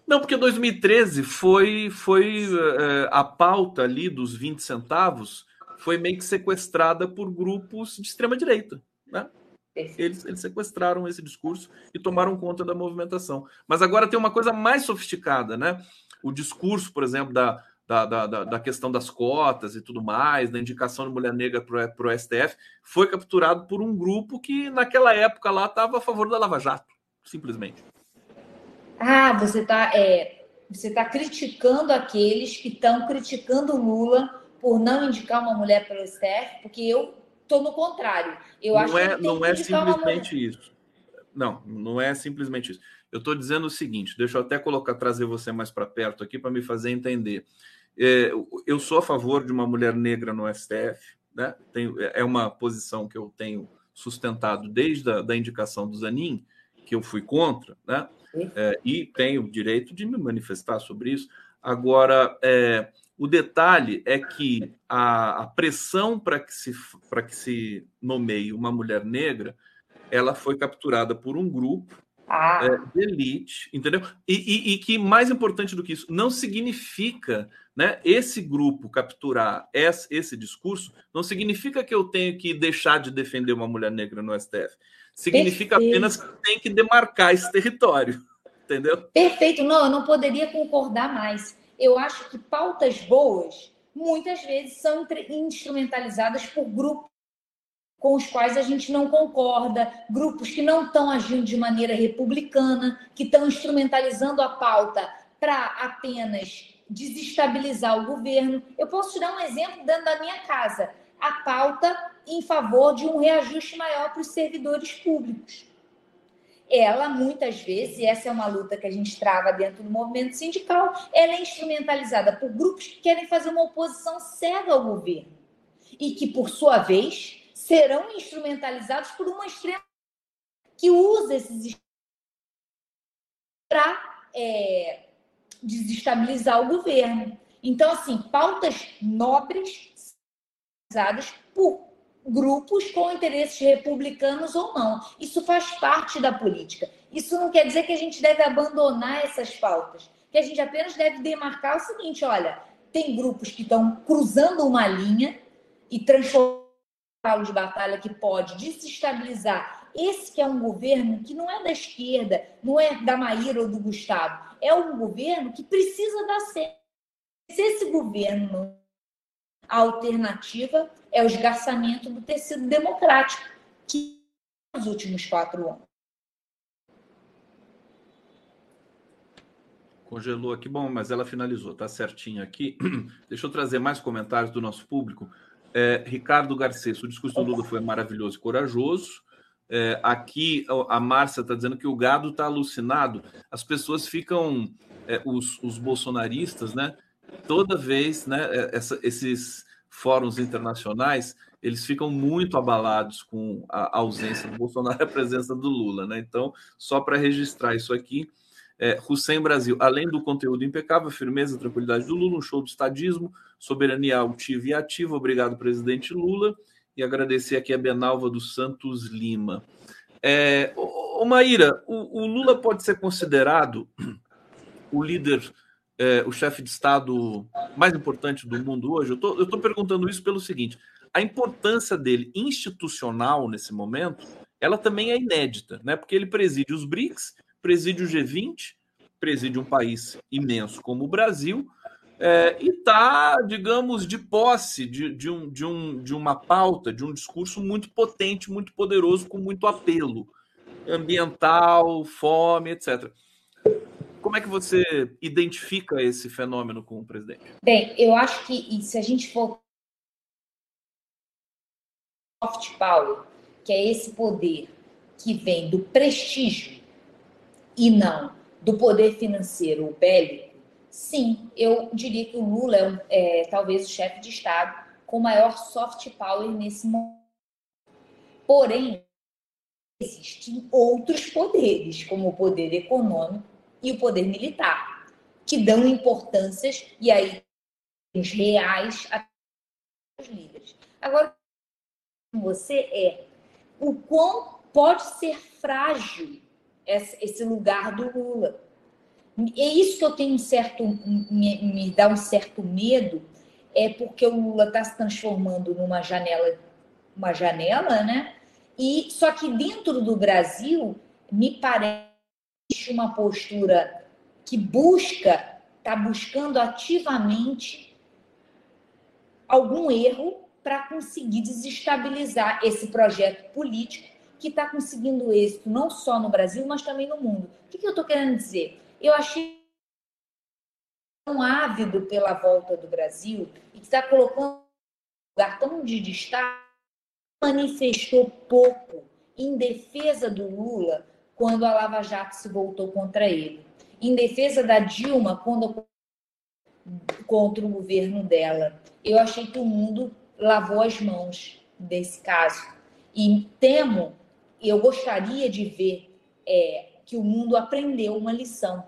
Não, porque 2013 foi, foi é, a pauta ali dos 20 centavos foi meio que sequestrada por grupos de extrema-direita. Né? Eles, eles sequestraram esse discurso e tomaram conta da movimentação. Mas agora tem uma coisa mais sofisticada, né? O discurso, por exemplo, da, da, da, da, questão das cotas e tudo mais, da indicação de mulher negra para o STF, foi capturado por um grupo que naquela época lá estava a favor da Lava Jato, simplesmente. Ah, você está é, você tá criticando aqueles que estão criticando o Lula por não indicar uma mulher para o STF, porque eu estou no contrário. Eu não acho é, que não é simplesmente isso. Não, não é simplesmente isso. Eu estou dizendo o seguinte, deixa eu até colocar, trazer você mais para perto aqui para me fazer entender. É, eu sou a favor de uma mulher negra no STF, né? Tenho, é uma posição que eu tenho sustentado desde a da indicação do Zanin, que eu fui contra, né? É, e tenho o direito de me manifestar sobre isso. Agora, é, o detalhe é que a, a pressão para que, se, que se nomeie uma mulher negra, ela foi capturada por um grupo ah. é, de elite, entendeu? E, e, e, que, mais importante do que isso, não significa né, esse grupo capturar esse, esse, discurso, não significa que eu tenho que deixar de defender uma mulher negra no STF. Significa Perfeito. apenas que tem que demarcar esse território, [LAUGHS] entendeu? Perfeito, não, eu não poderia concordar mais. Eu acho que pautas boas muitas vezes são instrumentalizadas por grupos com os quais a gente não concorda, grupos que não estão agindo de maneira republicana, que estão instrumentalizando a pauta para apenas desestabilizar o governo. Eu posso te dar um exemplo dentro da minha casa: a pauta em favor de um reajuste maior para os servidores públicos. Ela, muitas vezes, e essa é uma luta que a gente trava dentro do movimento sindical, ela é instrumentalizada por grupos que querem fazer uma oposição cega ao governo e que, por sua vez, serão instrumentalizados por uma extrema que usa esses para é, desestabilizar o governo. Então, assim, pautas nobres por grupos com interesses republicanos ou não. Isso faz parte da política. Isso não quer dizer que a gente deve abandonar essas pautas, que a gente apenas deve demarcar o seguinte: olha, tem grupos que estão cruzando uma linha e transformando de batalha que pode desestabilizar. Esse que é um governo que não é da esquerda, não é da Maíra ou do Gustavo, é um governo que precisa dar certo. Se esse governo, a alternativa é o esgarçamento do tecido democrático, que nos últimos quatro anos. Congelou aqui, bom, mas ela finalizou, tá certinho aqui. [CLEARS THROAT] Deixa eu trazer mais comentários do nosso público. É, Ricardo Garcês, o discurso do Lula foi maravilhoso e corajoso. É, aqui a Márcia está dizendo que o gado está alucinado. As pessoas ficam é, os, os bolsonaristas, né? Toda vez, né? É, essa, esses fóruns internacionais eles ficam muito abalados com a ausência do Bolsonaro e a presença do Lula, né? Então, só para registrar isso aqui, é, Hussein Brasil, além do conteúdo impecável, firmeza, tranquilidade do Lula, um show de estadismo, soberania altiva e ativa. Obrigado, presidente Lula. E agradecer aqui a Benalva dos Santos Lima. É, ô, Maíra, o, o, Lula pode ser considerado o líder, é, o chefe de Estado mais importante do mundo hoje? Eu estou perguntando isso pelo seguinte: a importância dele institucional nesse momento, ela também é inédita, né? Porque ele preside os BRICS, preside o G20, preside um país imenso como o Brasil, é, e está, digamos, de posse de, de, um, de, um, de uma pauta, de um discurso muito potente, muito poderoso, com muito apelo ambiental, fome, etc. Como é que você identifica esse fenômeno com o presidente? Bem, eu acho que se a gente for soft power, que é esse poder que vem do prestígio e não do poder financeiro bélico, sim, eu diria que o Lula é, é talvez o chefe de Estado com maior soft power nesse momento. Porém, existem outros poderes, como o poder econômico e o poder militar, que dão importâncias e aí os reais os líderes. Agora, você é o quão pode ser frágil esse lugar do Lula. É isso que eu tenho um certo, me, me dá um certo medo, é porque o Lula está se transformando numa janela, uma janela, né? E só que dentro do Brasil me parece uma postura que busca, está buscando ativamente algum erro para conseguir desestabilizar esse projeto político que está conseguindo êxito não só no Brasil, mas também no mundo. O que, que eu estou querendo dizer? Eu achei tão ávido pela volta do Brasil e que está colocando um lugar tão de destaque, manifestou pouco em defesa do Lula quando a Lava Jato se voltou contra ele, em defesa da Dilma quando contra o governo dela. Eu achei que o mundo lavou as mãos desse caso. E temo, eu gostaria de ver é, que o mundo aprendeu uma lição,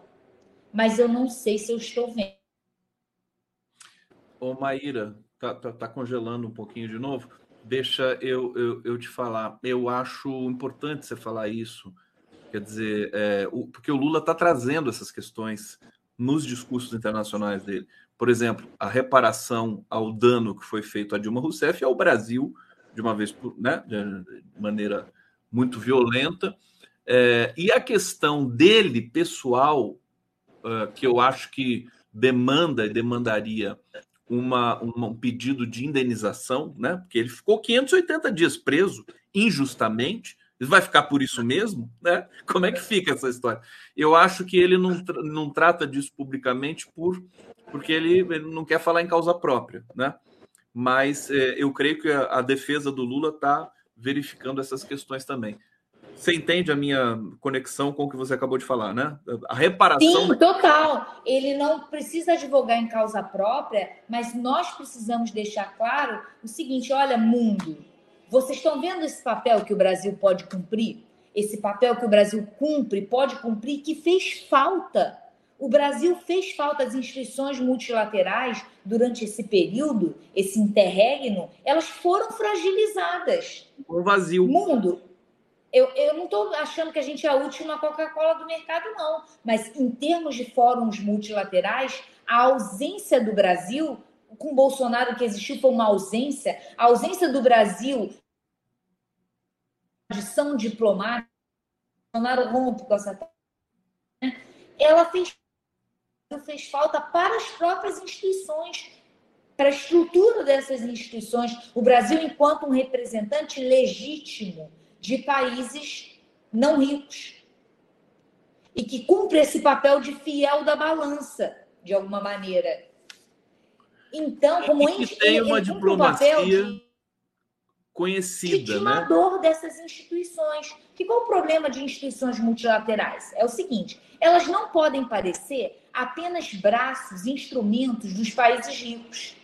mas eu não sei se eu estou vendo. Ô Maíra, tá, tá, tá congelando um pouquinho de novo? Deixa eu, eu, eu, te falar. Eu acho importante você falar isso. Quer dizer, é, o, porque o Lula está trazendo essas questões nos discursos internacionais dele. Por exemplo, a reparação ao dano que foi feito a Dilma Rousseff ao Brasil, de uma vez por, né, de maneira muito violenta. É, e a questão dele, pessoal, uh, que eu acho que demanda e demandaria uma, uma, um pedido de indenização, né? Porque ele ficou 580 dias preso injustamente. Vai ficar por isso mesmo, né? Como é que fica essa história? Eu acho que ele não, não trata disso publicamente por porque ele, ele não quer falar em causa própria, né? Mas é, eu creio que a, a defesa do Lula está verificando essas questões também. Você entende a minha conexão com o que você acabou de falar, né? A reparação. Sim, total. Ele não precisa advogar em causa própria, mas nós precisamos deixar claro o seguinte: olha, mundo, vocês estão vendo esse papel que o Brasil pode cumprir? Esse papel que o Brasil cumpre, pode cumprir, que fez falta o Brasil fez falta às instituições multilaterais durante esse período, esse interregno, elas foram fragilizadas. O vazio. Mundo. Eu, eu não estou achando que a gente é a última Coca-Cola do mercado, não. Mas em termos de fóruns multilaterais, a ausência do Brasil, com Bolsonaro que existiu foi uma ausência, a ausência do Brasil, tradição diplomática, Bolsonaro rompe com essa ela fez fez falta para as próprias instituições, para a estrutura dessas instituições. O Brasil, enquanto um representante legítimo de países não ricos e que cumpre esse papel de fiel da balança, de alguma maneira. Então, como e que tem uma diplomacia de, conhecida, de né? dessas instituições, Que qual o problema de instituições multilaterais? É o seguinte: elas não podem parecer apenas braços, instrumentos dos países ricos.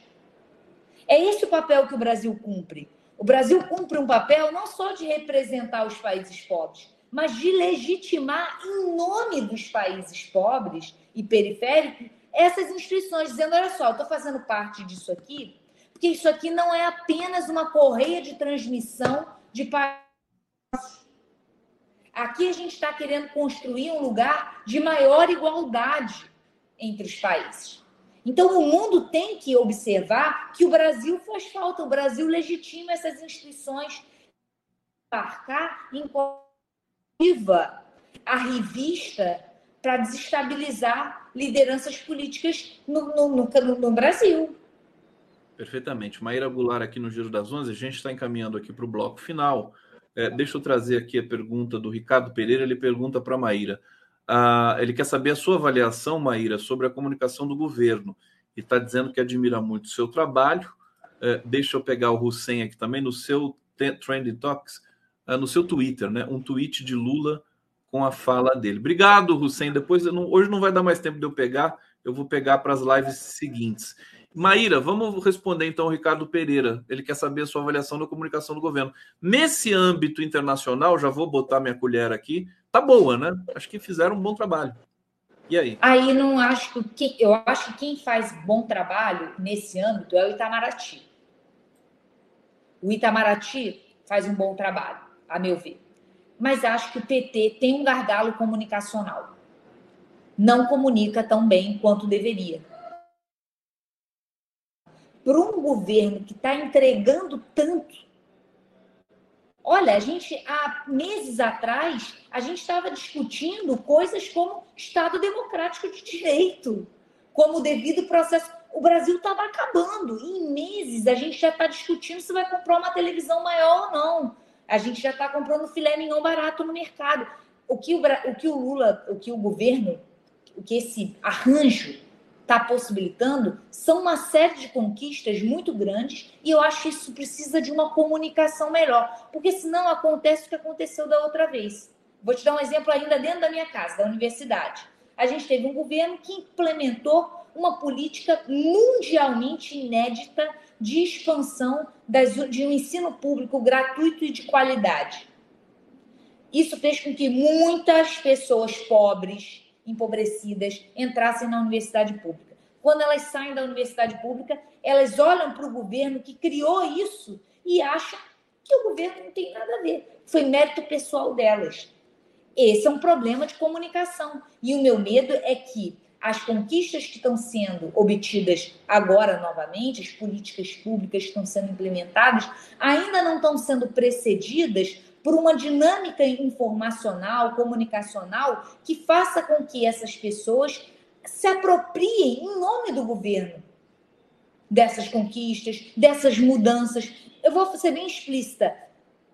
É esse o papel que o Brasil cumpre. O Brasil cumpre um papel não só de representar os países pobres, mas de legitimar, em nome dos países pobres e periféricos, essas instituições, dizendo: olha só, eu estou fazendo parte disso aqui, porque isso aqui não é apenas uma correia de transmissão de países. Aqui a gente está querendo construir um lugar de maior igualdade entre os países. Então, o mundo tem que observar que o Brasil faz falta, o Brasil legitima essas instituições embarcar em a revista para desestabilizar lideranças políticas no, no, no, no Brasil. Perfeitamente. Maíra Goulart aqui no Giro das Onze, a gente está encaminhando aqui para o bloco final. É, deixa eu trazer aqui a pergunta do Ricardo Pereira, ele pergunta para a Maíra. Ah, ele quer saber a sua avaliação, Maíra, sobre a comunicação do governo. E está dizendo que admira muito o seu trabalho. É, deixa eu pegar o Hussein aqui também no seu Trending Talks, ah, no seu Twitter, né? Um tweet de Lula com a fala dele. Obrigado, Hussein. Depois, não, hoje não vai dar mais tempo de eu pegar, eu vou pegar para as lives seguintes. Maíra, vamos responder então ao Ricardo Pereira. Ele quer saber a sua avaliação da comunicação do governo. Nesse âmbito internacional, já vou botar minha colher aqui, tá boa, né? Acho que fizeram um bom trabalho. E aí? Aí não acho que eu acho que quem faz bom trabalho nesse âmbito é o Itamaraty. O Itamaraty faz um bom trabalho, a meu ver. Mas acho que o PT tem um gargalo comunicacional. Não comunica tão bem quanto deveria para um governo que está entregando tanto. Olha, a gente, há meses atrás, a gente estava discutindo coisas como Estado Democrático de Direito, como devido processo. O Brasil estava acabando. Em meses, a gente já está discutindo se vai comprar uma televisão maior ou não. A gente já está comprando filé mignon barato no mercado. O que o, o que o Lula, o que o governo, o que esse arranjo está possibilitando são uma série de conquistas muito grandes e eu acho que isso precisa de uma comunicação melhor, porque senão acontece o que aconteceu da outra vez. Vou te dar um exemplo ainda dentro da minha casa, da universidade. A gente teve um governo que implementou uma política mundialmente inédita de expansão das, de um ensino público gratuito e de qualidade. Isso fez com que muitas pessoas pobres, empobrecidas entrassem na universidade pública. Quando elas saem da universidade pública, elas olham para o governo que criou isso e acham que o governo não tem nada a ver. Foi mérito pessoal delas. Esse é um problema de comunicação. E o meu medo é que as conquistas que estão sendo obtidas agora novamente, as políticas públicas que estão sendo implementadas, ainda não estão sendo precedidas por uma dinâmica informacional, comunicacional, que faça com que essas pessoas se apropriem em nome do governo dessas conquistas, dessas mudanças. Eu vou ser bem explícita.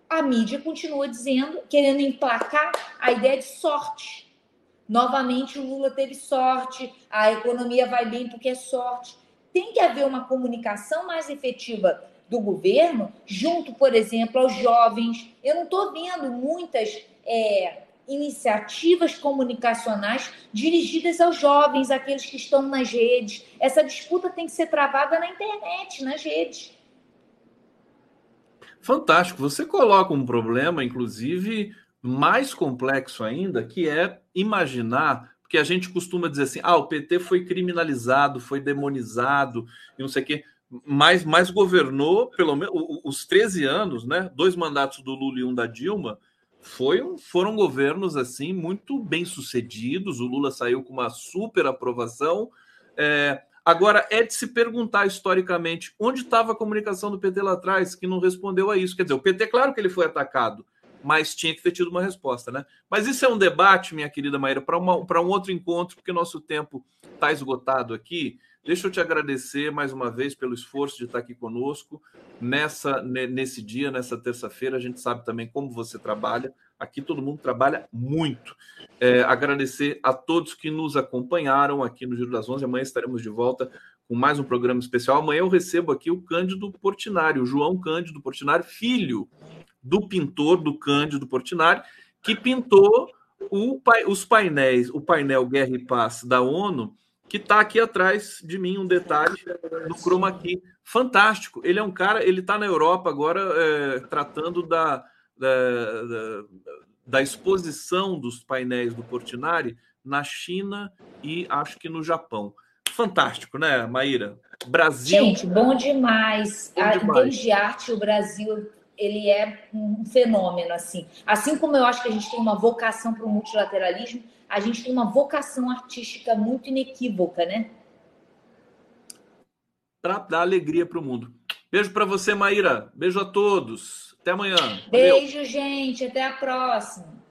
A mídia continua dizendo, querendo emplacar a ideia de sorte. Novamente, o Lula teve sorte, a economia vai bem porque é sorte. Tem que haver uma comunicação mais efetiva do governo, junto, por exemplo, aos jovens. Eu não estou vendo muitas é, iniciativas comunicacionais dirigidas aos jovens, aqueles que estão nas redes. Essa disputa tem que ser travada na internet, nas redes. Fantástico. Você coloca um problema, inclusive, mais complexo ainda, que é imaginar porque a gente costuma dizer assim: ah, o PT foi criminalizado, foi demonizado, e não sei o quê mas, mas governou pelo menos os 13 anos, né? Dois mandatos do Lula e um da Dilma. Foi, foram governos assim muito bem sucedidos. O Lula saiu com uma super aprovação. É, agora é de se perguntar historicamente onde estava a comunicação do PT lá atrás que não respondeu a isso. Quer dizer, o PT, claro que ele foi atacado, mas tinha que ter tido uma resposta, né? Mas isso é um debate, minha querida Maíra, para um outro encontro, porque nosso tempo está esgotado aqui. Deixa eu te agradecer mais uma vez pelo esforço de estar aqui conosco nessa nesse dia, nessa terça-feira. A gente sabe também como você trabalha. Aqui todo mundo trabalha muito. É, agradecer a todos que nos acompanharam aqui no Giro das Onze. Amanhã estaremos de volta com mais um programa especial. Amanhã eu recebo aqui o Cândido Portinari, o João Cândido Portinari, filho do pintor do Cândido Portinari, que pintou o, os painéis, o painel Guerra e Paz da ONU, que está aqui atrás de mim, um detalhe no chroma key. Fantástico. Ele é um cara, ele está na Europa agora é, tratando da, da, da, da exposição dos painéis do Portinari na China e acho que no Japão. Fantástico, né, Maíra? Brasil. Gente, bom demais. Bom demais. Em termos de arte, o Brasil ele é um fenômeno assim. Assim como eu acho que a gente tem uma vocação para o multilateralismo, a gente tem uma vocação artística muito inequívoca, né? Para dar alegria para o mundo. Beijo para você, Maíra. Beijo a todos. Até amanhã. Beijo, Valeu. gente. Até a próxima.